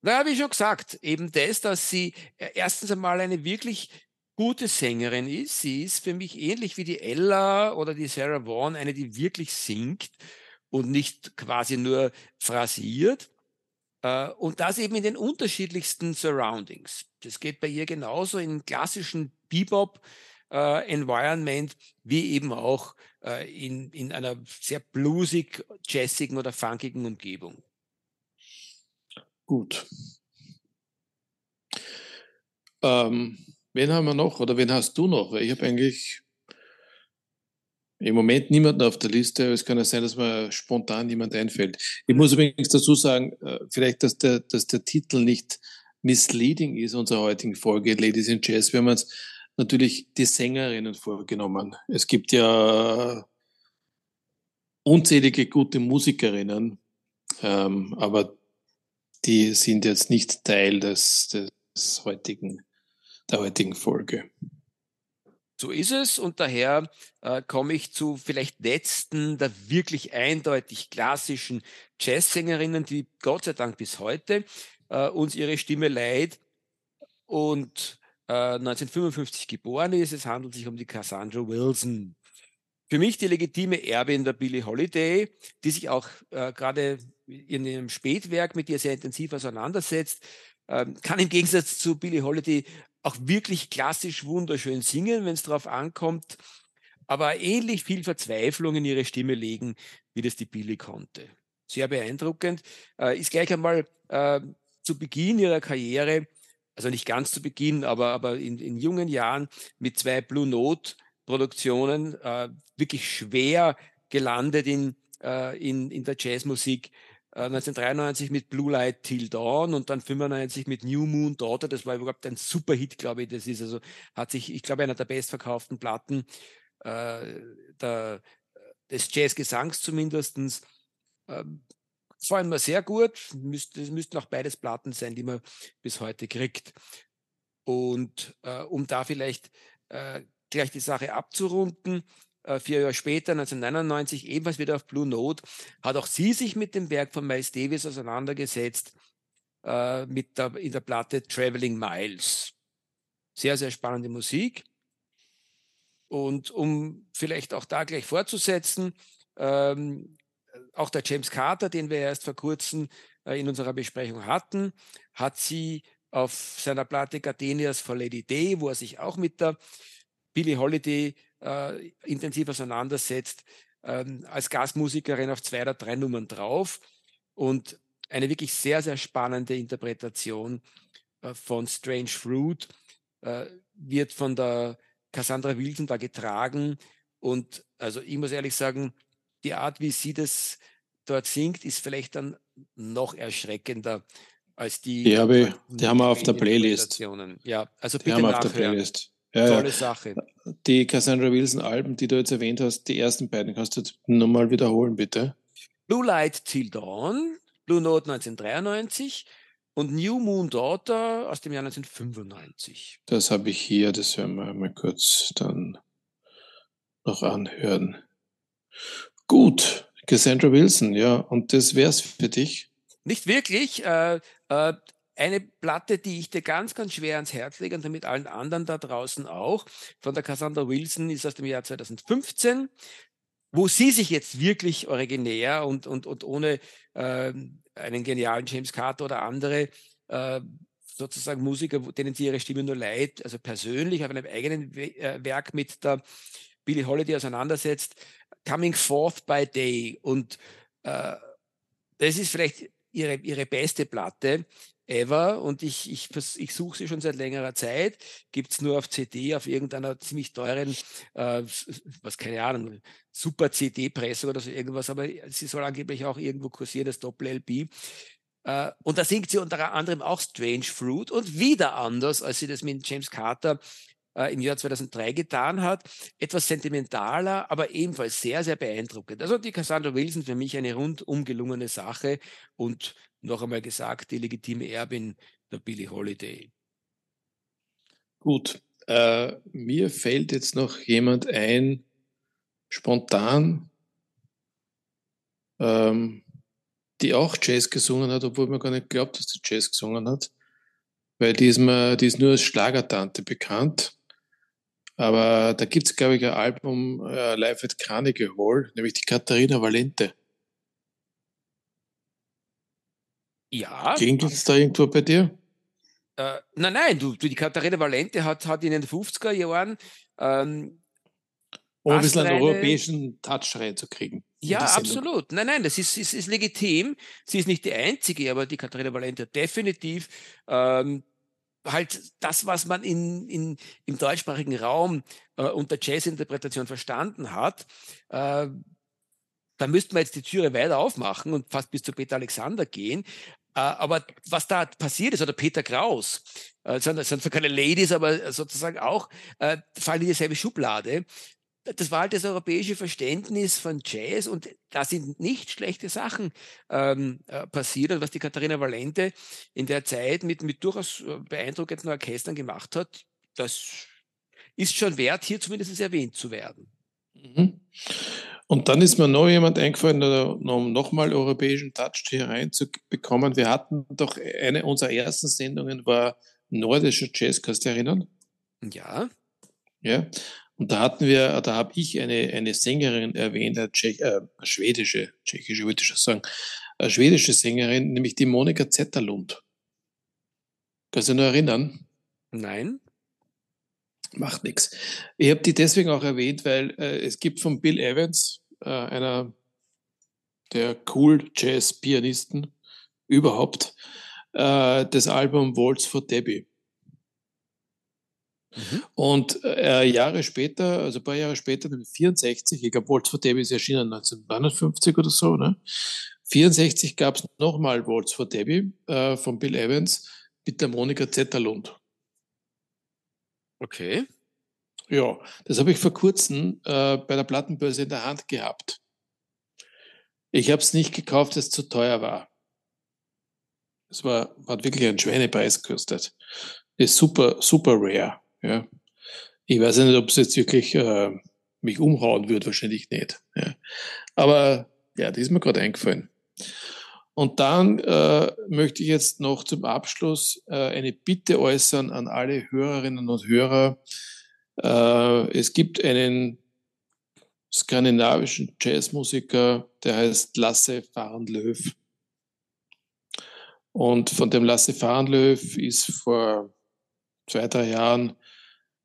Na, wie schon gesagt, eben das, dass sie äh, erstens einmal eine wirklich gute Sängerin ist. Sie ist für mich ähnlich wie die Ella oder die Sarah Vaughan, eine, die wirklich singt und nicht quasi nur phrasiert. Äh, und das eben in den unterschiedlichsten Surroundings. Das geht bei ihr genauso in klassischen Bebop, äh, wie eben auch äh, in, in einer sehr bluesig, jazzigen oder funkigen Umgebung. Gut. Ähm, wen haben wir noch oder wen hast du noch? Ich habe eigentlich im Moment niemanden auf der Liste. Es kann ja sein, dass mir spontan jemand einfällt. Ich muss übrigens dazu sagen, äh, vielleicht, dass der, dass der Titel nicht misleading ist, unserer heutigen Folge, Ladies in Jazz. Wir haben uns natürlich die Sängerinnen vorgenommen. Es gibt ja unzählige gute Musikerinnen, ähm, aber die sind jetzt nicht Teil des, des heutigen, der heutigen Folge. So ist es und daher äh, komme ich zu vielleicht letzten der wirklich eindeutig klassischen Jazzsängerinnen, die Gott sei Dank bis heute äh, uns ihre Stimme leiht und äh, 1955 geboren ist. Es handelt sich um die Cassandra Wilson. Für mich die legitime Erbin der Billie Holiday, die sich auch äh, gerade in ihrem Spätwerk mit ihr sehr intensiv auseinandersetzt, ähm, kann im Gegensatz zu Billie Holiday auch wirklich klassisch wunderschön singen, wenn es darauf ankommt, aber ähnlich viel Verzweiflung in ihre Stimme legen, wie das die Billy konnte. Sehr beeindruckend. Äh, ist gleich einmal äh, zu Beginn ihrer Karriere, also nicht ganz zu Beginn, aber, aber in, in jungen Jahren mit zwei Blue Note Produktionen äh, wirklich schwer gelandet in, äh, in, in der Jazzmusik 1993 äh, mit Blue Light Till Dawn und dann 95 mit New Moon Daughter. Das war überhaupt ein super Hit, glaube ich. Das ist also, hat sich, ich glaube, einer der bestverkauften Platten äh, der, des Jazzgesangs zumindest. Ähm, gefallen mir sehr gut. es müssten auch beides Platten sein, die man bis heute kriegt. Und äh, um da vielleicht äh, gleich die Sache abzurunden, äh, vier Jahre später, 1999, ebenfalls wieder auf Blue Note, hat auch sie sich mit dem Werk von Miles Davis auseinandergesetzt, äh, mit der, in der Platte Traveling Miles. Sehr, sehr spannende Musik. Und um vielleicht auch da gleich fortzusetzen, ähm, auch der James Carter, den wir erst vor kurzem äh, in unserer Besprechung hatten, hat sie auf seiner Platte Gardenias for Lady Day, wo er sich auch mit der Billie Holiday äh, intensiv auseinandersetzt, ähm, als Gastmusikerin auf zwei oder drei Nummern drauf und eine wirklich sehr, sehr spannende Interpretation äh, von Strange Fruit äh, wird von der Cassandra Wilson da getragen und also ich muss ehrlich sagen, die Art, wie sie das dort singt, ist vielleicht dann noch erschreckender als die. Die, habe, die haben wir auf der Playlist. Ja, also die bitte haben wir auf der Playlist. Ja, Tolle Sache. Die Cassandra Wilson Alben, die du jetzt erwähnt hast, die ersten beiden, kannst du nochmal wiederholen, bitte? Blue Light Till Dawn, Blue Note 1993 und New Moon Daughter aus dem Jahr 1995. Das habe ich hier, das werden wir mal kurz dann noch anhören. Gut, Cassandra Wilson, ja, und das wär's für dich? Nicht wirklich. Äh, äh, eine Platte, die ich dir ganz, ganz schwer ans Herz lege und damit allen anderen da draußen auch, von der Cassandra Wilson, ist aus dem Jahr 2015, wo sie sich jetzt wirklich originär und, und, und ohne äh, einen genialen James Carter oder andere äh, sozusagen Musiker, denen sie ihre Stimme nur leiht, also persönlich auf einem eigenen äh, Werk mit der Billie Holiday auseinandersetzt, Coming Forth by Day. Und äh, das ist vielleicht ihre, ihre beste Platte ever und ich, ich, ich suche sie schon seit längerer Zeit. Gibt es nur auf CD, auf irgendeiner ziemlich teuren, äh, was keine Ahnung, super CD-Presse oder so irgendwas, aber sie soll angeblich auch irgendwo kursieren, das Doppel-LP. Äh, und da singt sie unter anderem auch Strange Fruit und wieder anders, als sie das mit James Carter äh, im Jahr 2003 getan hat. Etwas sentimentaler, aber ebenfalls sehr, sehr beeindruckend. Also die Cassandra Wilson für mich eine rundum gelungene Sache und noch einmal gesagt, die legitime Erbin der Billie Holiday. Gut, äh, mir fällt jetzt noch jemand ein, spontan, ähm, die auch Jazz gesungen hat, obwohl man gar nicht glaubt, dass sie Jazz gesungen hat, weil die ist, mir, die ist nur als Schlagertante bekannt. Aber da gibt es, glaube ich, ein Album äh, Live at Carnegie Hall, nämlich die Katharina Valente. Ja. Klingelt es da irgendwo bei dir? Äh, nein, nein, du, die Katharina Valente hat, hat in den 50er Jahren Ähm, um ein bisschen einen europäischen Touch reinzukriegen. Ja, absolut. Nein, nein, das ist, ist, ist legitim. Sie ist nicht die einzige, aber die Katharina Valente definitiv ähm, halt das, was man in, in, im deutschsprachigen Raum äh, unter Jazzinterpretation verstanden hat. Äh, da müssten wir jetzt die Türe weiter aufmachen und fast bis zu Peter Alexander gehen. Äh, aber was da passiert ist, oder Peter Kraus, äh, sind, sind zwar keine Ladies, aber sozusagen auch, äh, fallen in dieselbe Schublade das war halt das europäische Verständnis von Jazz und da sind nicht schlechte Sachen ähm, äh, passiert. Und was die Katharina Valente in der Zeit mit, mit durchaus äh, beeindruckenden Orchestern gemacht hat, das ist schon wert, hier zumindest erwähnt zu werden. Mhm. Und dann ist mir noch jemand eingefallen, um nochmal europäischen Touch hier reinzubekommen. Wir hatten doch eine unserer ersten Sendungen war nordischer Jazz, kannst du erinnern? Ja. Ja. Und da hatten wir, da habe ich eine, eine Sängerin erwähnt, eine, Tschech, äh, schwedische, tschechische würde ich schon sagen, eine schwedische Sängerin, nämlich die Monika Zetterlund. Kannst du dich noch erinnern? Nein. Macht nichts. Ich habe die deswegen auch erwähnt, weil äh, es gibt von Bill Evans, äh, einer der cool Jazz-Pianisten überhaupt, äh, das Album Waltz for Debbie. Mhm. Und äh, Jahre später, also ein paar Jahre später, 64, ich glaube, Waltz for Debbie ist erschienen 1959 oder so, ne? 64 gab es nochmal Waltz for Debbie äh, von Bill Evans mit der Monika Zetterlund. Okay. Ja, das habe ich vor kurzem äh, bei der Plattenbörse in der Hand gehabt. Ich habe es nicht gekauft, es zu teuer war. Es war, hat wirklich einen Schweinepreis gekostet. Ist super, super rare. Ja. Ich weiß nicht, ob es jetzt wirklich äh, mich umhauen wird, wahrscheinlich nicht. Ja. Aber ja, das ist mir gerade eingefallen. Und dann äh, möchte ich jetzt noch zum Abschluss äh, eine Bitte äußern an alle Hörerinnen und Hörer. Äh, es gibt einen skandinavischen Jazzmusiker, der heißt Lasse Fahrenlöw. Und von dem Lasse Fahrenlöw ist vor zwei, drei Jahren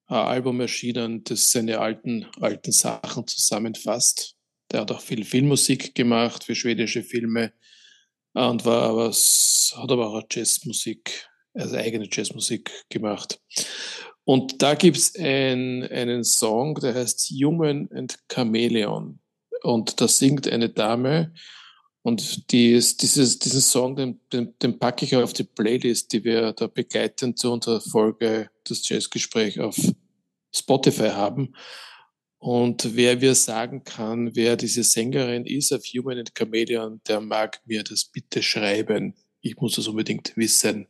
Album erschienen, das seine alten, alten Sachen zusammenfasst. Der hat auch viel Filmmusik gemacht für schwedische Filme und war aber, hat aber auch Jazzmusik, also eigene Jazzmusik gemacht. Und da gibt's ein, einen Song, der heißt Human and Chameleon. Und da singt eine Dame. Und die ist, dieses, diesen Song, den, den, den packe ich auf die Playlist, die wir da begleiten zu unserer Folge, das Jazzgespräch auf Spotify haben. Und wer mir sagen kann, wer diese Sängerin ist auf Human and Chameleon, der mag mir das bitte schreiben. Ich muss das unbedingt wissen.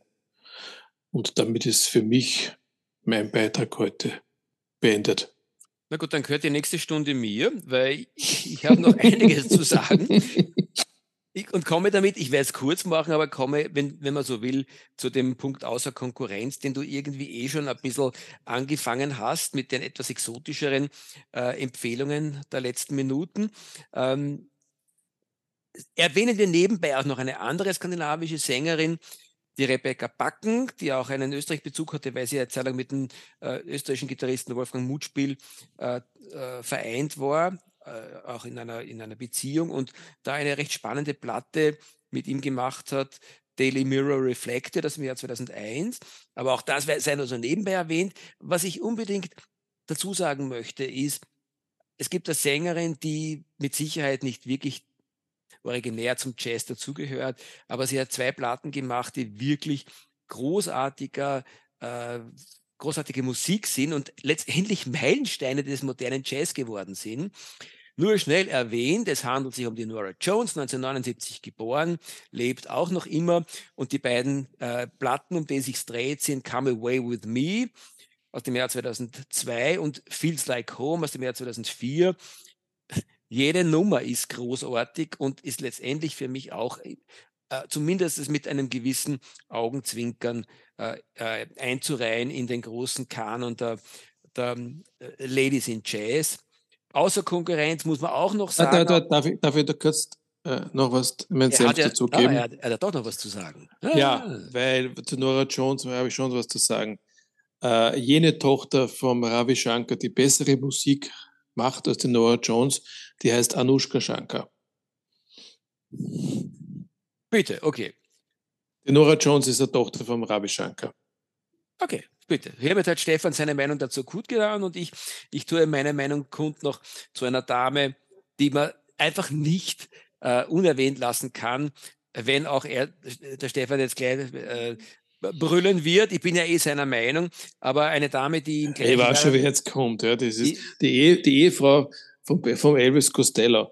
Und damit ist für mich mein Beitrag heute beendet. Na gut, dann gehört die nächste Stunde mir, weil ich, ich habe noch einiges zu sagen. Ich, und komme damit, ich werde es kurz machen, aber komme, wenn, wenn man so will, zu dem Punkt außer Konkurrenz, den du irgendwie eh schon ein bisschen angefangen hast mit den etwas exotischeren äh, Empfehlungen der letzten Minuten. Ähm, erwähnen wir nebenbei auch noch eine andere skandinavische Sängerin, die Rebecca Backen, die auch einen Österreich-Bezug hatte, weil sie eine Zeit lang mit dem äh, österreichischen Gitarristen Wolfgang Mutspiel äh, äh, vereint war äh, auch in einer, in einer Beziehung und da eine recht spannende Platte mit ihm gemacht hat, Daily Mirror Reflected aus dem Jahr 2001. Aber auch das sei nur so nebenbei erwähnt. Was ich unbedingt dazu sagen möchte, ist, es gibt eine Sängerin, die mit Sicherheit nicht wirklich originär zum Jazz dazugehört, aber sie hat zwei Platten gemacht, die wirklich großartiger äh, großartige Musik sind und letztendlich Meilensteine des modernen Jazz geworden sind. Nur schnell erwähnt, es handelt sich um die Nora Jones, 1979 geboren, lebt auch noch immer und die beiden äh, Platten, um die sich dreht, sind Come Away With Me aus dem Jahr 2002 und Feels Like Home aus dem Jahr 2004. Jede Nummer ist großartig und ist letztendlich für mich auch äh, zumindest mit einem gewissen Augenzwinkern äh, äh, einzureihen in den großen Kanon der, der äh, Ladies in Jazz. Außer Konkurrenz muss man auch noch sagen. Da, da, darf, ich, darf ich da kurz äh, noch was mein Selbst ja, dazu geben? Ah, er, hat, er, hat doch noch was zu sagen. Ah. Ja, weil zu Nora Jones habe ich schon was zu sagen. äh, jene Tochter vom Ravi Shankar, die bessere Musik macht als die Nora Jones, die heißt Anushka Shankar. Bitte, okay. Die Nora Jones ist eine Tochter vom Ravi Shankar. Okay, bitte. Hiermit hat Stefan seine Meinung dazu gut getan und ich, ich tue meine Meinung kund noch zu einer Dame, die man einfach nicht äh, unerwähnt lassen kann, wenn auch er, der Stefan jetzt gleich äh, brüllen wird. Ich bin ja eh seiner Meinung, aber eine Dame, die ihm gleich. Ich weiß schon, wie jetzt kommt. Ja. Das ist die, Ehe, die Ehefrau von, von Elvis Costello.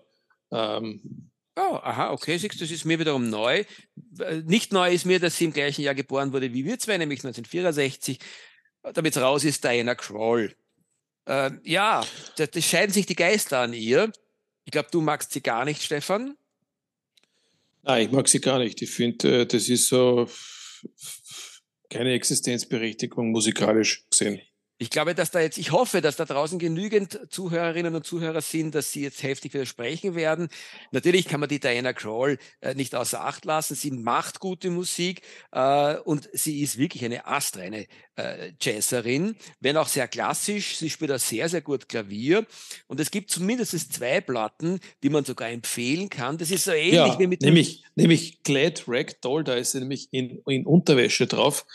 Ähm. Oh, aha, okay, siehst das ist mir wiederum neu. Nicht neu ist mir, dass sie im gleichen Jahr geboren wurde wie wir zwei, nämlich 1964. Damit raus ist Diana Kroll. Äh, ja, das, das scheiden sich die Geister an ihr. Ich glaube, du magst sie gar nicht, Stefan. Nein, ich mag sie gar nicht. Ich finde, äh, das ist so keine Existenzberechtigung musikalisch gesehen. Ich glaube, dass da jetzt, ich hoffe, dass da draußen genügend Zuhörerinnen und Zuhörer sind, dass sie jetzt heftig widersprechen werden. Natürlich kann man die Diana Kroll äh, nicht außer Acht lassen. Sie macht gute Musik äh, und sie ist wirklich eine astreine äh, Jazzerin, wenn auch sehr klassisch. Sie spielt auch sehr, sehr gut Klavier. Und es gibt zumindest zwei Platten, die man sogar empfehlen kann. Das ist so ähnlich ja, wie mit nämlich, nämlich Glad Ragdoll, da ist sie nämlich in, in Unterwäsche drauf.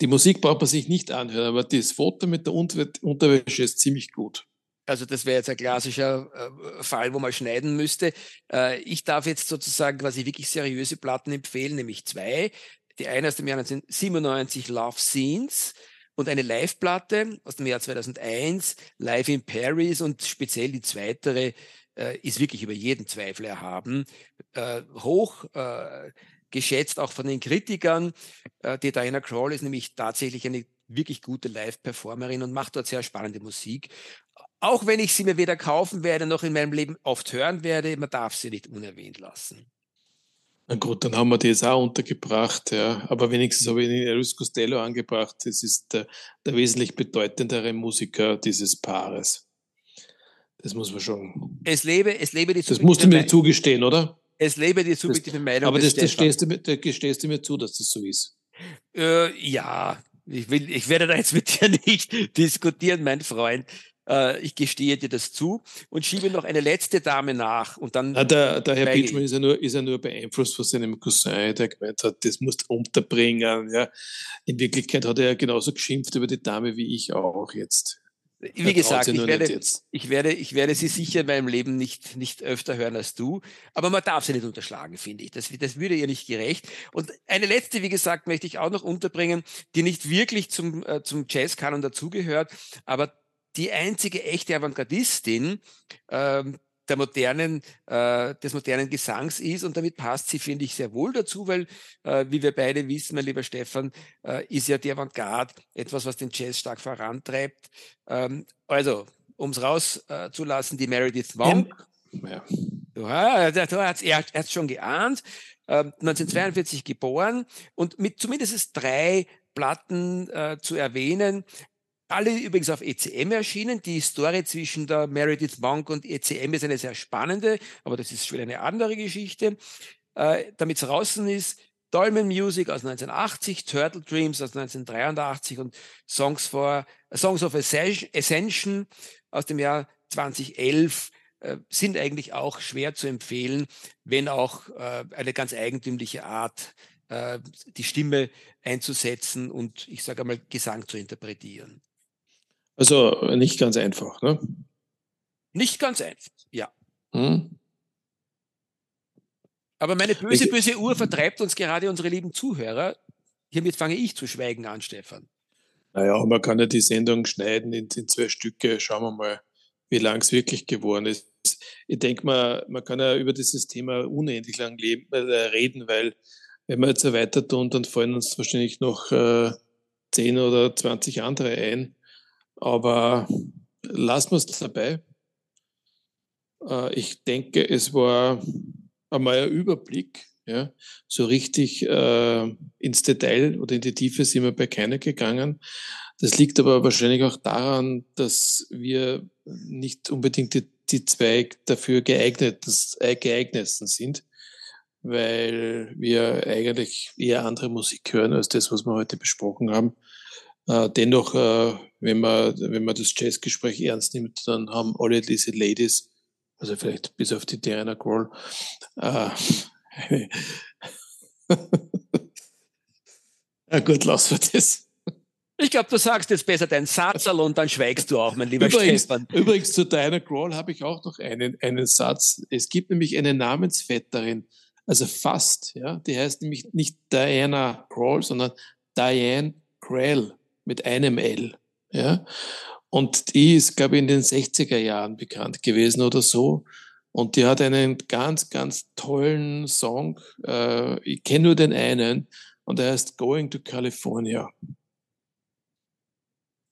Die Musik braucht man sich nicht anhören, aber das Foto mit der Unterwäsche ist ziemlich gut. Also das wäre jetzt ein klassischer äh, Fall, wo man schneiden müsste. Äh, ich darf jetzt sozusagen quasi wirklich seriöse Platten empfehlen, nämlich zwei. Die eine aus dem Jahr 1997, Love Scenes, und eine Live-Platte aus dem Jahr 2001, Live in Paris und speziell die zweitere äh, ist wirklich über jeden Zweifel erhaben. Äh, hoch äh, geschätzt, auch von den Kritikern. Äh, die Diana Kroll ist nämlich tatsächlich eine wirklich gute Live-Performerin und macht dort sehr spannende Musik. Auch wenn ich sie mir weder kaufen werde noch in meinem Leben oft hören werde, man darf sie nicht unerwähnt lassen. Na gut, dann haben wir die jetzt auch untergebracht, ja. Aber wenigstens habe ich den Elvis Costello angebracht. Das ist der, der wesentlich bedeutendere Musiker dieses Paares. Das muss man schon. Es lebe, es lebe die Das musst du mir zugestehen, oder? Es lebe die subjektive das, Meinung. Aber das, das stehst du, da gestehst du mir zu, dass das so ist. Äh, ja, ich, will, ich werde da jetzt mit dir nicht diskutieren, mein Freund. Äh, ich gestehe dir das zu und schiebe noch eine letzte Dame nach. Und dann Na, der, der Herr Beachman ist ja, nur, ist ja nur beeinflusst von seinem Cousin, der gemeint hat, das musst du unterbringen. Ja. In Wirklichkeit hat er ja genauso geschimpft über die Dame wie ich auch jetzt. Wie gesagt, ich werde, ich, werde, ich werde sie sicher in meinem Leben nicht, nicht öfter hören als du, aber man darf sie nicht unterschlagen, finde ich. Das, das würde ihr nicht gerecht. Und eine letzte, wie gesagt, möchte ich auch noch unterbringen, die nicht wirklich zum, äh, zum Jazzkanon dazugehört, aber die einzige echte Avantgardistin, ähm, der modernen, äh, des modernen Gesangs ist und damit passt sie, finde ich, sehr wohl dazu, weil, äh, wie wir beide wissen, mein lieber Stefan, äh, ist ja die Avantgarde etwas, was den Jazz stark vorantreibt. Ähm, also, um es rauszulassen, die Meredith Monk. Ja. Ja, da hat's, er hat es schon geahnt. 1942 ähm, geboren und mit zumindest drei Platten äh, zu erwähnen. Alle übrigens auf ECM erschienen. Die Story zwischen der Meredith Monk und ECM ist eine sehr spannende, aber das ist schon eine andere Geschichte. Äh, Damit es draußen ist, Dolmen Music aus 1980, Turtle Dreams aus 1983 und Songs, for, Songs of Ascension aus dem Jahr 2011 äh, sind eigentlich auch schwer zu empfehlen, wenn auch äh, eine ganz eigentümliche Art, äh, die Stimme einzusetzen und ich sage einmal Gesang zu interpretieren. Also nicht ganz einfach, ne? Nicht ganz einfach, ja. Hm. Aber meine böse, böse Uhr vertreibt uns gerade unsere lieben Zuhörer. Hiermit fange ich zu schweigen an, Stefan. Naja, man kann ja die Sendung schneiden in, in zwei Stücke. Schauen wir mal, wie lang es wirklich geworden ist. Ich denke mal, man kann ja über dieses Thema unendlich lang leben, äh, reden, weil wenn wir jetzt so weiter tun, dann fallen uns wahrscheinlich noch äh, 10 oder 20 andere ein. Aber lassen wir es dabei. Äh, ich denke, es war einmal ein Überblick. Ja, so richtig äh, ins Detail oder in die Tiefe sind wir bei keiner gegangen. Das liegt aber wahrscheinlich auch daran, dass wir nicht unbedingt die, die zwei dafür geeigneten, äh, geeignetsten sind, weil wir eigentlich eher andere Musik hören als das, was wir heute besprochen haben. Äh, dennoch, äh, wenn, man, wenn man das Jazzgespräch ernst nimmt, dann haben alle diese Ladies, also vielleicht bis auf die Diana Kroll, äh, ja gut, lassen wir das. Ich glaube, du sagst jetzt besser deinen Satzerl und dann schweigst du auch, mein lieber übrigens, Stefan. Übrigens zu Diana Kroll habe ich auch noch einen, einen Satz. Es gibt nämlich eine Namensvetterin, also fast, ja. Die heißt nämlich nicht Diana Kroll, sondern Diane Krell mit einem L, ja. Und die ist, glaube ich, in den 60er Jahren bekannt gewesen oder so. Und die hat einen ganz, ganz tollen Song. Äh, ich kenne nur den einen und der heißt Going to California.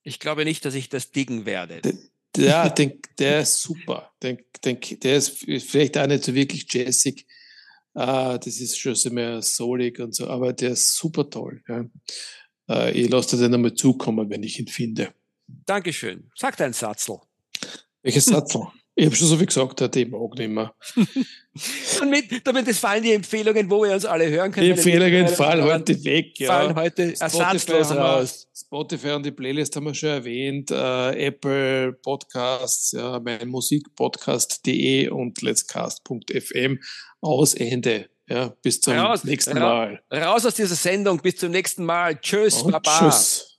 Ich glaube nicht, dass ich das diggen werde. Ja, den, der ist super. Den, den, der ist vielleicht auch nicht so wirklich jazzig. Ah, das ist schon so mehr soulig und so, aber der ist super toll. Ja. Äh, ich lasse dir den einmal zukommen, wenn ich ihn finde. Dankeschön. Sag deinen Satzl. Welches Satzl? Ich habe schon so viel gesagt, der ich mag nicht mehr. damit, damit es fallen die Empfehlungen, wo wir uns alle hören können. Die Empfehlungen fallen heute weg. Ja. Fallen heute ersatzlos raus. Spotify und die Playlist haben wir schon erwähnt. Äh, Apple Podcasts, ja, mein Musikpodcast.de und letscast.fm. Aus Ende. Ja, bis zum raus, nächsten Mal. Raus aus dieser Sendung. Bis zum nächsten Mal. Tschüss, und Baba. Tschüss.